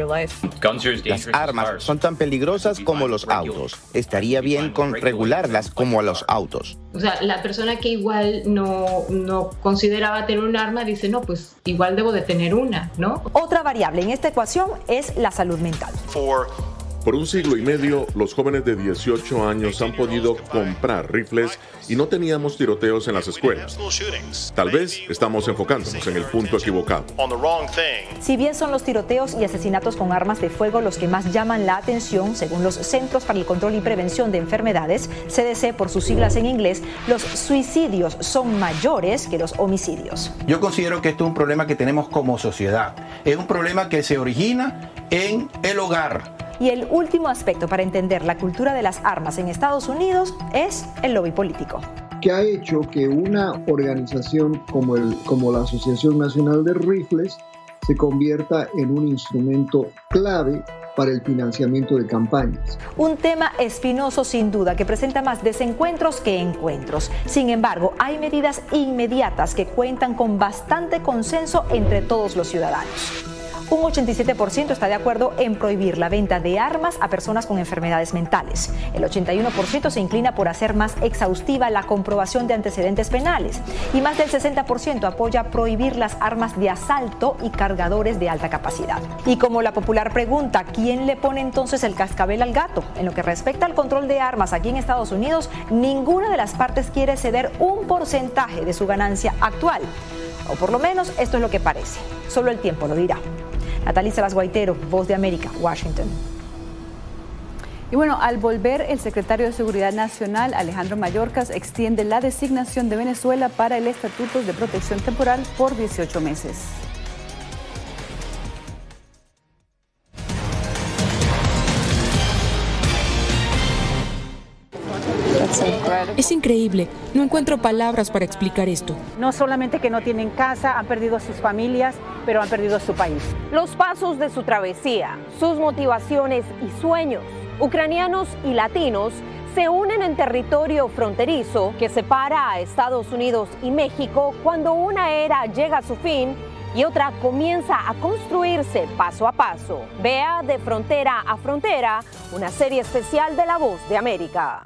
Las armas son tan peligrosas como los autos. Estaría bien con regularlas como a los autos. O sea, la persona que igual no, no consideraba tener un arma dice, no, pues igual debo de tener una, ¿no? Otra variable en esta ecuación es la salud mental. Por un siglo y medio, los jóvenes de 18 años han podido comprar rifles y no teníamos tiroteos en las escuelas. Tal vez estamos enfocándonos en el punto equivocado. Si bien son los tiroteos y asesinatos con armas de fuego los que más llaman la atención, según los Centros para el Control y Prevención de Enfermedades, CDC por sus siglas en inglés, los suicidios son mayores que los homicidios. Yo considero que esto es un problema que tenemos como sociedad. Es un problema que se origina en el hogar. Y el último aspecto para entender la cultura de las armas en Estados Unidos es el lobby político que ha hecho que una organización como, el, como la Asociación Nacional de Rifles se convierta en un instrumento clave para el financiamiento de campañas. Un tema espinoso sin duda que presenta más desencuentros que encuentros. Sin embargo, hay medidas inmediatas que cuentan con bastante consenso entre todos los ciudadanos. Un 87% está de acuerdo en prohibir la venta de armas a personas con enfermedades mentales. El 81% se inclina por hacer más exhaustiva la comprobación de antecedentes penales. Y más del 60% apoya prohibir las armas de asalto y cargadores de alta capacidad. Y como la popular pregunta, ¿quién le pone entonces el cascabel al gato? En lo que respecta al control de armas aquí en Estados Unidos, ninguna de las partes quiere ceder un porcentaje de su ganancia actual. O por lo menos esto es lo que parece. Solo el tiempo lo dirá. Natalie Salas Guaitero, Voz de América, Washington. Y bueno, al volver, el secretario de Seguridad Nacional, Alejandro Mayorkas, extiende la designación de Venezuela para el Estatuto de Protección Temporal por 18 meses. Es increíble. No encuentro palabras para explicar esto. No solamente que no tienen casa, han perdido sus familias, pero han perdido su país. Los pasos de su travesía, sus motivaciones y sueños, ucranianos y latinos, se unen en territorio fronterizo que separa a Estados Unidos y México cuando una era llega a su fin y otra comienza a construirse paso a paso. Vea de frontera a frontera una serie especial de La Voz de América.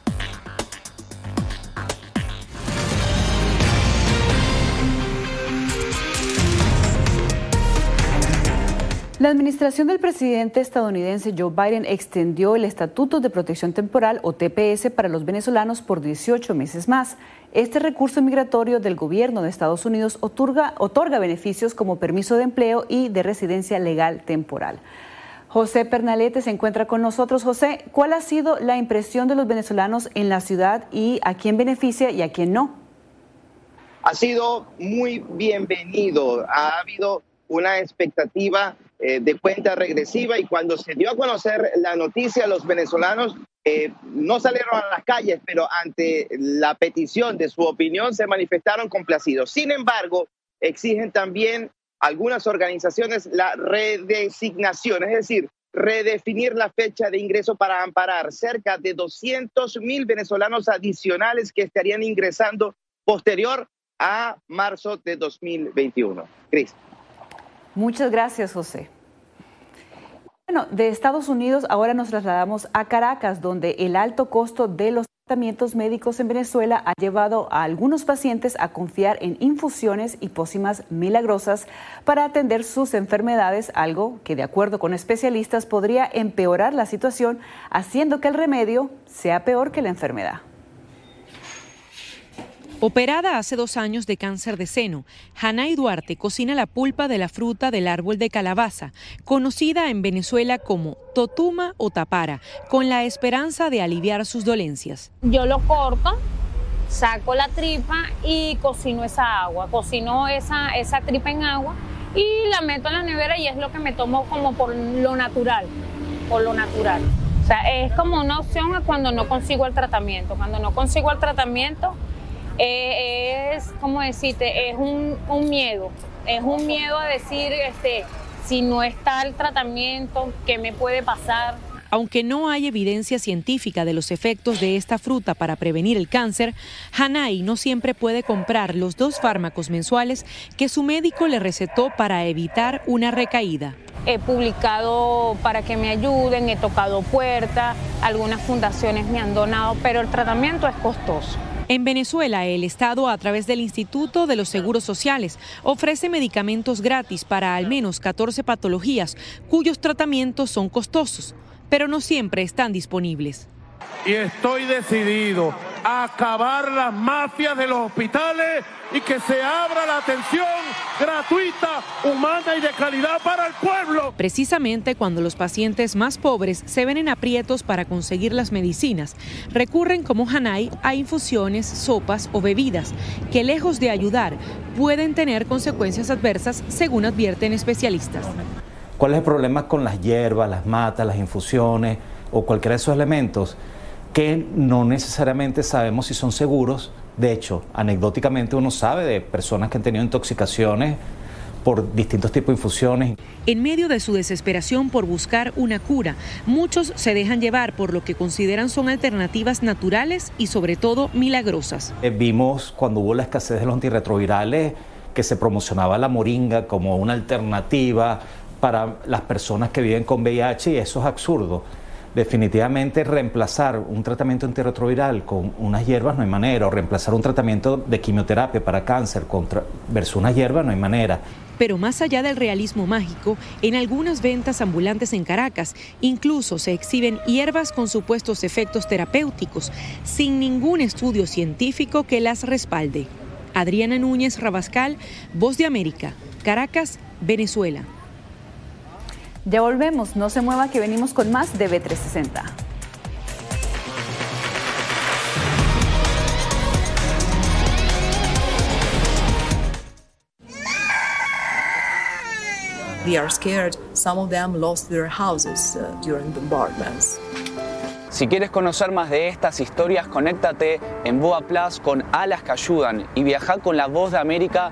La administración del presidente estadounidense Joe Biden extendió el Estatuto de Protección Temporal o TPS para los venezolanos por 18 meses más. Este recurso migratorio del gobierno de Estados Unidos otorga, beneficios como permiso de empleo y de residencia legal temporal. José Pernalete se encuentra con nosotros. José, ¿cuál ha sido la impresión de los venezolanos en la ciudad y a quién beneficia y a quién no? Ha sido muy bienvenido. Ha habido una expectativa eh, de cuenta regresiva y cuando se dio a conocer la noticia, los venezolanos eh, no salieron a las calles, pero ante la petición de su opinión se manifestaron complacidos. Sin embargo, exigen también algunas organizaciones la redesignación, es decir, redefinir la fecha de ingreso para amparar cerca de 200 mil venezolanos adicionales que estarían ingresando posterior a marzo de 2021. Cris. Muchas gracias, José. Bueno, de Estados Unidos ahora nos trasladamos a Caracas, donde el alto costo de los tratamientos médicos en Venezuela ha llevado a algunos pacientes a confiar en infusiones y pócimas milagrosas para atender sus enfermedades, algo que de acuerdo con especialistas podría empeorar la situación, haciendo que el remedio sea peor que la enfermedad. Operada hace dos años de cáncer de seno, Hanay Duarte cocina la pulpa de la fruta del árbol de calabaza, conocida en Venezuela como totuma o tapara, con la esperanza de aliviar sus dolencias. Yo lo corto, saco la tripa y cocino esa agua, cocino esa, esa tripa en agua y la meto en la nevera y es lo que me tomo como por lo natural, por lo natural. O sea, es como una opción cuando no consigo el tratamiento. Cuando no consigo el tratamiento, eh, es, como decirte, es un, un, miedo, es un miedo a decir, este, si no está el tratamiento, ¿qué me puede pasar? Aunque no hay evidencia científica de los efectos de esta fruta para prevenir el cáncer, Hanai no siempre puede comprar los dos fármacos mensuales que su médico le recetó para evitar una recaída. He publicado para que me ayuden, he tocado puertas, algunas fundaciones me han donado, pero el tratamiento es costoso. En Venezuela, el Estado, a través del Instituto de los Seguros Sociales, ofrece medicamentos gratis para al menos 14 patologías cuyos tratamientos son costosos, pero no siempre están disponibles y estoy decidido a acabar las mafias de los hospitales y que se abra la atención gratuita, humana y de calidad para el pueblo. Precisamente cuando los pacientes más pobres se ven en aprietos para conseguir las medicinas, recurren como Hanai a infusiones, sopas o bebidas que lejos de ayudar pueden tener consecuencias adversas según advierten especialistas. ¿Cuál es el problema con las hierbas, las matas, las infusiones o cualquiera de esos elementos? Que no necesariamente sabemos si son seguros. De hecho, anecdóticamente uno sabe de personas que han tenido intoxicaciones por distintos tipos de infusiones. En medio de su desesperación por buscar una cura, muchos se dejan llevar por lo que consideran son alternativas naturales y sobre todo milagrosas. Eh, vimos cuando hubo la escasez de los antirretrovirales que se promocionaba la moringa como una alternativa para las personas que viven con VIH y eso es absurdo definitivamente reemplazar un tratamiento antirretroviral con unas hierbas no hay manera, o reemplazar un tratamiento de quimioterapia para cáncer contra, versus unas hierbas no hay manera. Pero más allá del realismo mágico, en algunas ventas ambulantes en Caracas incluso se exhiben hierbas con supuestos efectos terapéuticos, sin ningún estudio científico que las respalde. Adriana Núñez Rabascal, Voz de América, Caracas, Venezuela. Ya volvemos, no se mueva que venimos con más de B360. They are scared. Some of them lost their houses uh, during bombardments. Si quieres conocer más de estas historias, conéctate en Boa Plus con Alas que Ayudan y viaja con la voz de América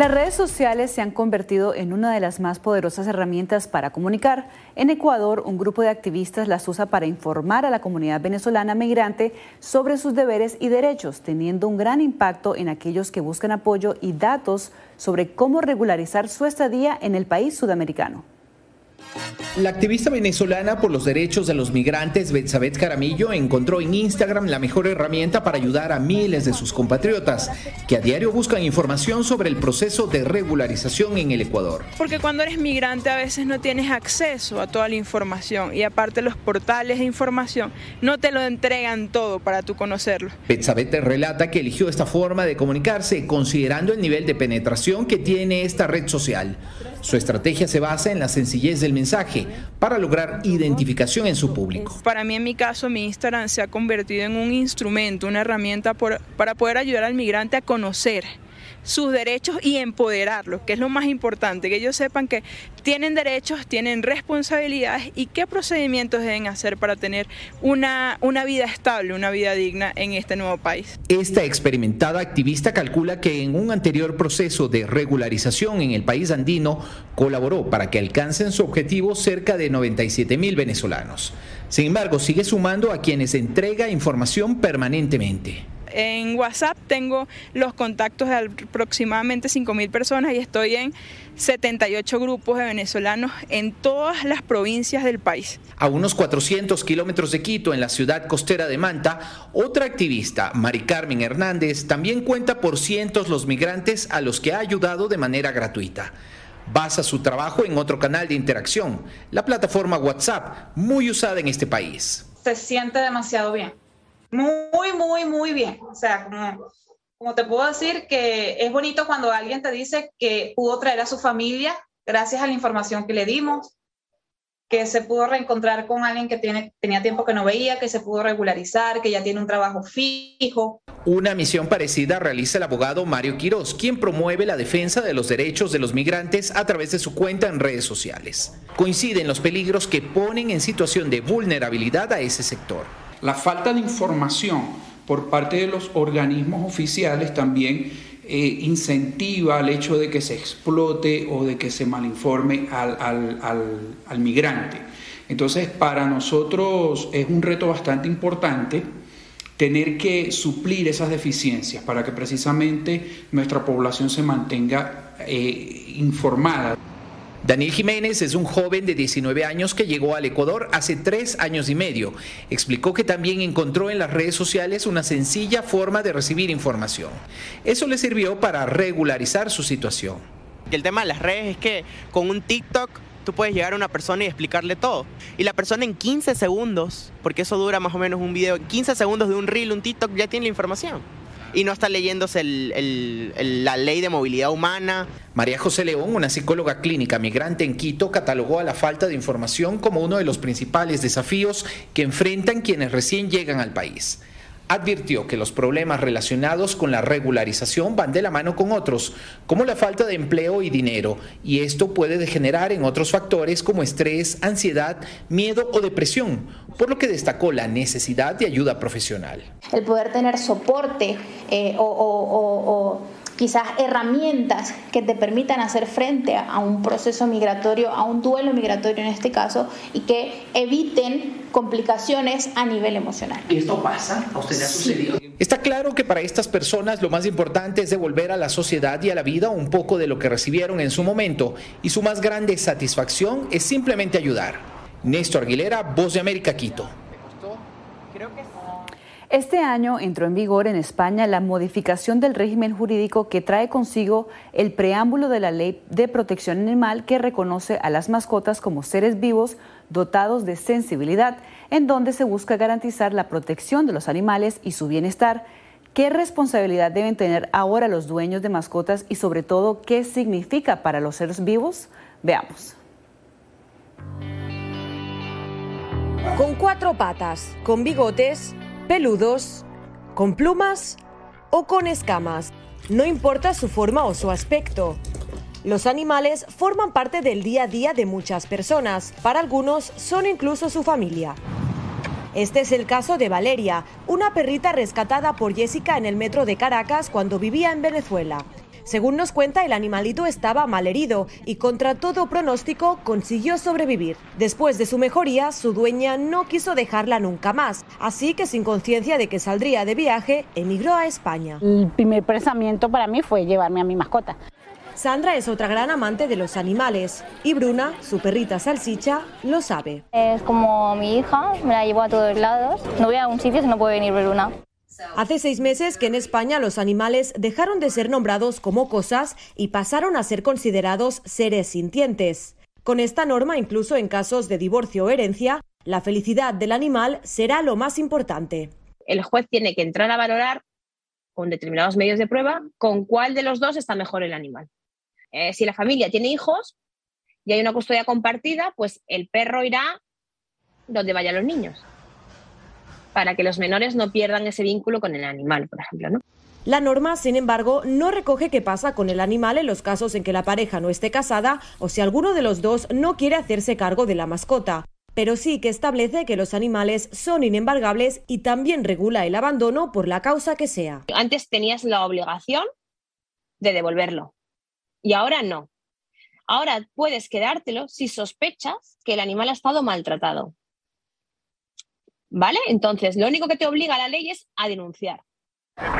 Las redes sociales se han convertido en una de las más poderosas herramientas para comunicar. En Ecuador, un grupo de activistas las usa para informar a la comunidad venezolana migrante sobre sus deberes y derechos, teniendo un gran impacto en aquellos que buscan apoyo y datos sobre cómo regularizar su estadía en el país sudamericano. La activista venezolana por los derechos de los migrantes, Betsabet Caramillo, encontró en Instagram la mejor herramienta para ayudar a miles de sus compatriotas que a diario buscan información sobre el proceso de regularización en el Ecuador. Porque cuando eres migrante a veces no tienes acceso a toda la información y aparte los portales de información no te lo entregan todo para tú conocerlo. Betsabet relata que eligió esta forma de comunicarse considerando el nivel de penetración que tiene esta red social. Su estrategia se basa en la sencillez del mensaje para lograr identificación en su público. Para mí, en mi caso, mi Instagram se ha convertido en un instrumento, una herramienta para poder ayudar al migrante a conocer sus derechos y empoderarlos, que es lo más importante, que ellos sepan que tienen derechos, tienen responsabilidades y qué procedimientos deben hacer para tener una, una vida estable, una vida digna en este nuevo país. Esta experimentada activista calcula que en un anterior proceso de regularización en el país andino colaboró para que alcancen su objetivo cerca de 97 mil venezolanos. Sin embargo, sigue sumando a quienes entrega información permanentemente. En WhatsApp tengo los contactos de aproximadamente 5.000 personas y estoy en 78 grupos de venezolanos en todas las provincias del país. A unos 400 kilómetros de Quito, en la ciudad costera de Manta, otra activista, Mari Carmen Hernández, también cuenta por cientos los migrantes a los que ha ayudado de manera gratuita. Basa su trabajo en otro canal de interacción, la plataforma WhatsApp, muy usada en este país. Se siente demasiado bien muy, muy, muy bien. O sea, como, como te puedo decir que es bonito cuando alguien te dice que pudo traer a su familia gracias a la información que le dimos, que se pudo reencontrar con alguien que tiene, tenía tiempo que no veía, que se pudo regularizar, que ya tiene un trabajo fijo. Una misión parecida realiza el abogado Mario Quiroz, quien promueve la defensa de los derechos de los migrantes a través de su cuenta en redes sociales. Coinciden los peligros que ponen en situación de vulnerabilidad a ese sector. La falta de información por parte de los organismos oficiales también eh, incentiva el hecho de que se explote o de que se malinforme al, migrante. Entonces, para nosotros es un reto bastante importante tener que suplir esas deficiencias para que precisamente nuestra población se mantenga eh, informada. Daniel Jiménez es un joven de 19 años que llegó al Ecuador hace tres años y medio. Explicó que también encontró en las redes sociales una sencilla forma de recibir información. Eso le sirvió para regularizar su situación. El tema de las redes es que con un TikTok tú puedes llegar a una persona y explicarle todo. Y la persona en 15 segundos, porque eso dura más o menos un video, 15 segundos de un reel, un TikTok, ya tiene la información. Y no está leyéndose la ley de movilidad humana. María José León, una psicóloga clínica migrante en Quito, catalogó a la falta de información como uno de los principales desafíos que enfrentan quienes recién llegan al país advirtió que los problemas relacionados con la regularización van de la mano con otros, como la falta de empleo y dinero, y esto puede degenerar en otros factores como estrés, ansiedad, miedo o depresión, por lo que destacó la necesidad de ayuda profesional. El poder tener soporte eh, o quizás herramientas que te permitan hacer frente a un proceso migratorio, a un duelo migratorio en este caso, y que eviten complicaciones a nivel emocional. ¿Y esto pasa? ¿A usted le ha sucedido? Está claro que para estas personas lo más importante es devolver a la sociedad y a la vida un poco de lo que recibieron en su momento, y su más grande satisfacción es simplemente ayudar. Néstor Aguilera, Voz de América, Quito. Este año entró en vigor en España la modificación del régimen jurídico que trae consigo el preámbulo de la Ley de Protección Animal que reconoce a las mascotas como seres vivos dotados de sensibilidad, en donde se busca garantizar la protección de los animales y su bienestar. ¿Qué responsabilidad deben tener ahora los dueños de mascotas y sobre todo qué significa para los seres vivos? Veamos. Con cuatro patas, con bigotes, peludos, con plumas o con escamas. No importa su forma o su aspecto. Los animales forman parte del día a día de muchas personas. Para algunos son incluso su familia. Este es el caso de Valeria, una perrita rescatada por Jessica en el metro de Caracas cuando vivía en Venezuela. Según nos cuenta, el animalito estaba mal herido y contra todo pronóstico consiguió sobrevivir. Después de su mejoría, su dueña no quiso dejarla nunca más, así que sin conciencia de que saldría de viaje, emigró a España. El primer pensamiento para mí fue llevarme a mi mascota. Sandra es otra gran amante de los animales y Bruna, su perrita salsicha, lo sabe. Es como mi hija, me la llevo a todos lados. No voy a un sitio si no puede venir Bruna. Hace seis meses que en España los animales dejaron de ser nombrados como cosas y pasaron a ser considerados seres sintientes. Con esta norma, incluso en casos de divorcio o herencia, la felicidad del animal será lo más importante. El juez tiene que entrar a valorar con determinados medios de prueba con cuál de los dos está mejor el animal. Eh, si la familia tiene hijos y hay una custodia compartida, pues el perro irá donde vayan los niños para que los menores no pierdan ese vínculo con el animal, por ejemplo, ¿no? La norma, sin embargo, no recoge qué pasa con el animal en los casos en que la pareja no esté casada o si alguno de los dos no quiere hacerse cargo de la mascota, pero sí que establece que los animales son inembargables y también regula el abandono por la causa que sea. Antes tenías la obligación de devolverlo y ahora no. Ahora puedes quedártelo si sospechas que el animal ha estado maltratado. ¿Vale? Entonces, lo único que te obliga la ley es a denunciar.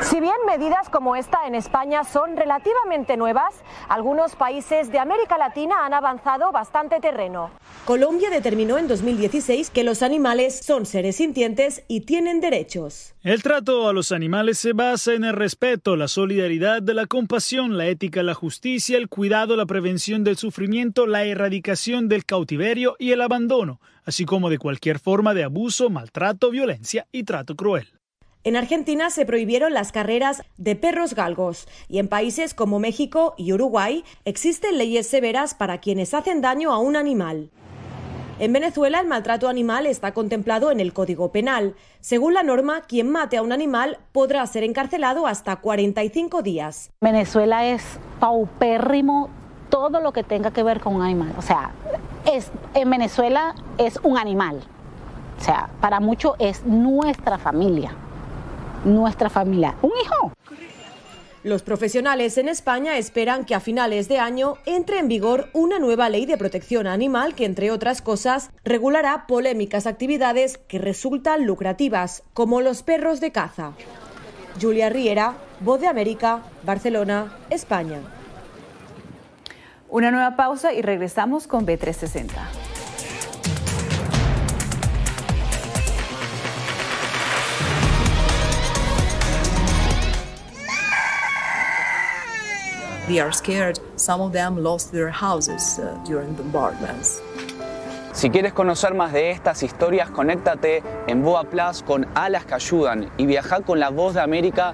Si bien medidas como esta en España son relativamente nuevas, algunos países de América Latina han avanzado bastante terreno. Colombia determinó en 2016 que los animales son seres sintientes y tienen derechos. El trato a los animales se basa en el respeto, la solidaridad, la compasión, la ética, la justicia, el cuidado, la prevención del sufrimiento, la erradicación del cautiverio y el abandono, así como de cualquier forma de abuso, maltrato, violencia y trato cruel. En Argentina se prohibieron las carreras de perros galgos y en países como México y Uruguay existen leyes severas para quienes hacen daño a un animal. En Venezuela el maltrato animal está contemplado en el Código Penal. Según la norma, quien mate a un animal podrá ser encarcelado hasta 45 días. Venezuela es paupérrimo todo lo que tenga que ver con un animal. O sea, es, en Venezuela es un animal. O sea, para muchos es nuestra familia nuestra familia. Un hijo. Los profesionales en España esperan que a finales de año entre en vigor una nueva ley de protección animal que, entre otras cosas, regulará polémicas actividades que resultan lucrativas, como los perros de caza. Julia Riera, Voz de América, Barcelona, España. Una nueva pausa y regresamos con B360. they are scared. Some of them lost their houses uh, during bombardments. Si quieres conocer más de estas historias, conéctate en Boa Plus con Alas que Ayudan y viaja con la voz de América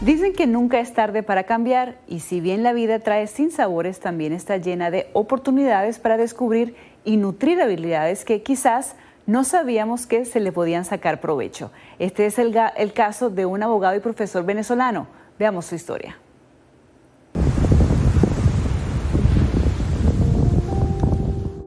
Dicen que nunca es tarde para cambiar y si bien la vida trae sinsabores, también está llena de oportunidades para descubrir y nutrir habilidades que quizás no sabíamos que se le podían sacar provecho. Este es el, el caso de un abogado y profesor venezolano. Veamos su historia.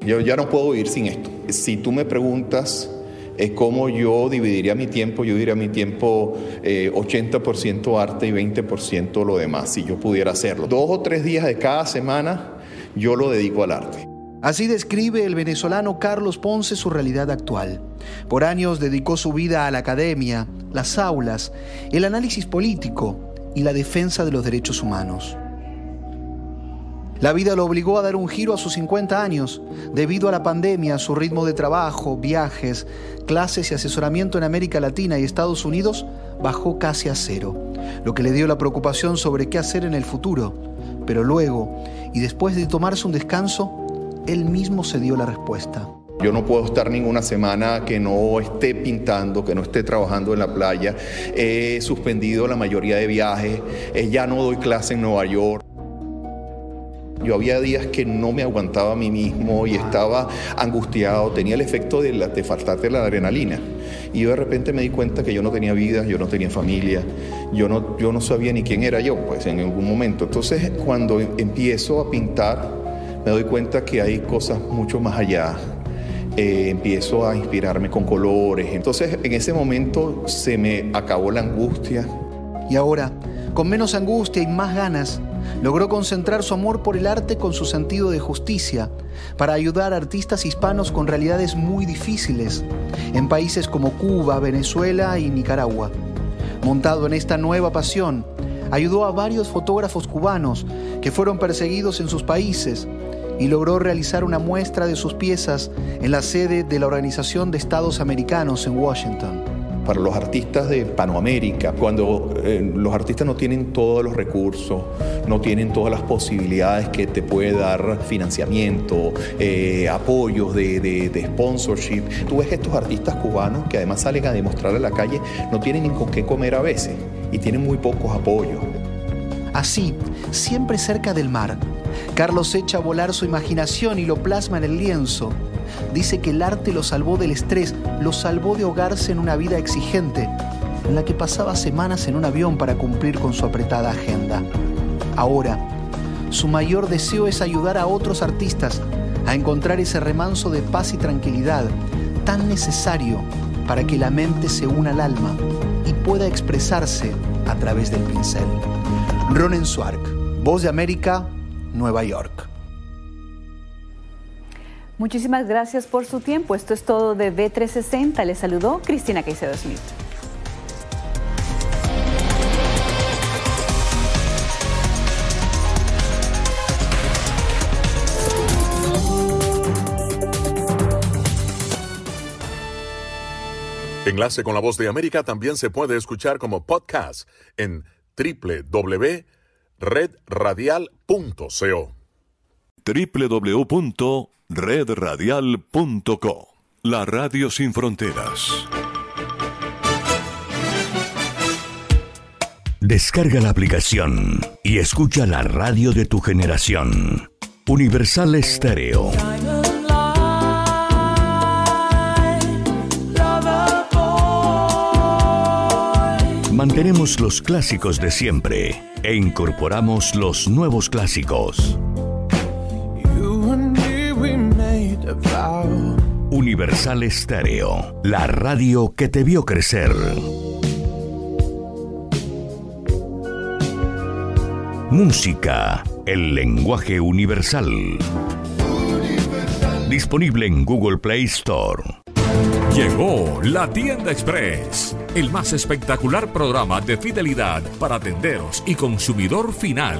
Yo ya no puedo vivir sin esto. Si tú me preguntas es cómo yo dividiría mi tiempo, yo diría mi tiempo eh, 80% arte y 20% lo demás, si yo pudiera hacerlo. Dos o tres días de cada semana yo lo dedico al arte. Así describe el venezolano Carlos Ponce su realidad actual. Por años dedicó su vida a la academia, las aulas, el análisis político y la defensa de los derechos humanos. La vida lo obligó a dar un giro a sus 50 años. Debido a la pandemia, su ritmo de trabajo, viajes, clases y asesoramiento en América Latina y Estados Unidos bajó casi a cero, lo que le dio la preocupación sobre qué hacer en el futuro. Pero luego, y después de tomarse un descanso, él mismo se dio la respuesta. Yo no puedo estar ninguna semana que no esté pintando, que no esté trabajando en la playa. He suspendido la mayoría de viajes. Eh, ya no doy clase en Nueva York. Yo había días que no me aguantaba a mí mismo y estaba angustiado, tenía el efecto de, la, de faltarte la adrenalina. Y yo de repente me di cuenta que yo no tenía vida, yo no tenía familia, yo no, yo no sabía ni quién era yo, pues en algún momento. Entonces cuando empiezo a pintar, me doy cuenta que hay cosas mucho más allá. Eh, empiezo a inspirarme con colores. Entonces en ese momento se me acabó la angustia. Y ahora, con menos angustia y más ganas, logró concentrar su amor por el arte con su sentido de justicia para ayudar a artistas hispanos con realidades muy difíciles en países como Cuba, Venezuela y Nicaragua. Montado en esta nueva pasión, ayudó a varios fotógrafos cubanos que fueron perseguidos en sus países y logró realizar una muestra de sus piezas en la sede de la Organización de Estados Americanos en Washington para los artistas de Panoamérica, cuando eh, los artistas no tienen todos los recursos, no tienen todas las posibilidades que te puede dar financiamiento, eh, apoyos de, sponsorship. Tú ves estos artistas cubanos que además salen a demostrar a la calle, no tienen ni con qué comer a veces y tienen muy pocos apoyos. Así, siempre cerca del mar, Carlos echa a volar su imaginación y lo plasma en el lienzo. Dice que el arte lo salvó del estrés, lo salvó de ahogarse en una vida exigente, en la que pasaba semanas en un avión para cumplir con su apretada agenda. Ahora, su mayor deseo es ayudar a otros artistas a encontrar ese remanso de paz y tranquilidad tan necesario para que la mente se una al alma y pueda expresarse a través del pincel. Ronen Swark, Voz de América, Nueva York. Muchísimas gracias por su tiempo. Esto es todo de B360. Les saludó Cristina Caicedo Smith. Enlace con la voz de América también se puede escuchar como podcast en www.redradial.co. www.redradial.co La Radio Sin Fronteras. Descarga la aplicación y escucha la radio de tu generación. Universal Estéreo. Mantenemos los clásicos de siempre e incorporamos los nuevos clásicos. Universal Estéreo, la radio que te vio crecer. Música, el lenguaje universal. Disponible en Google Play Store. Llegó la Tienda Express, el más espectacular programa de fidelidad para tenderos y consumidor final.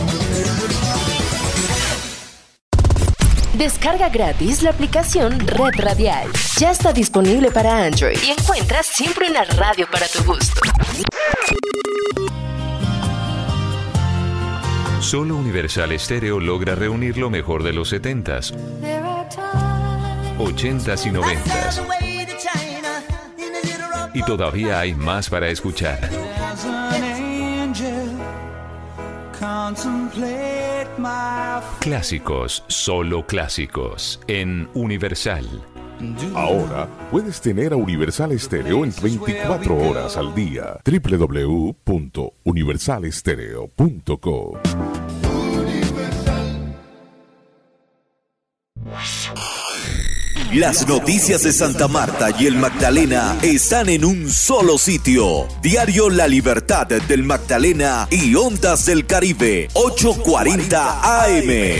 Descarga gratis la aplicación Red Radial. Ya está disponible para Android y encuentras siempre una radio para tu gusto. Solo Universal Stereo logra reunir lo mejor de los 70s, 80s y 90s. Y todavía hay más para escuchar. Clásicos, solo clásicos, en Universal. Ahora puedes tener a Universal Estéreo en 24 horas al día. www.universalestereo.co Las noticias de Santa Marta y el Magdalena están en un solo sitio. Diario La Libertad del Magdalena y Ondas del Caribe, 840 AM.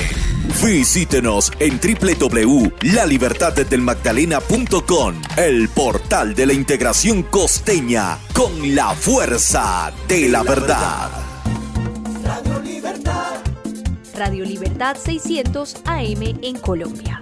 Visítenos en www.lalibertaddelmagdalena.com, el portal de la integración costeña con la fuerza de la verdad. Radio Libertad. Radio Libertad 600 AM en Colombia.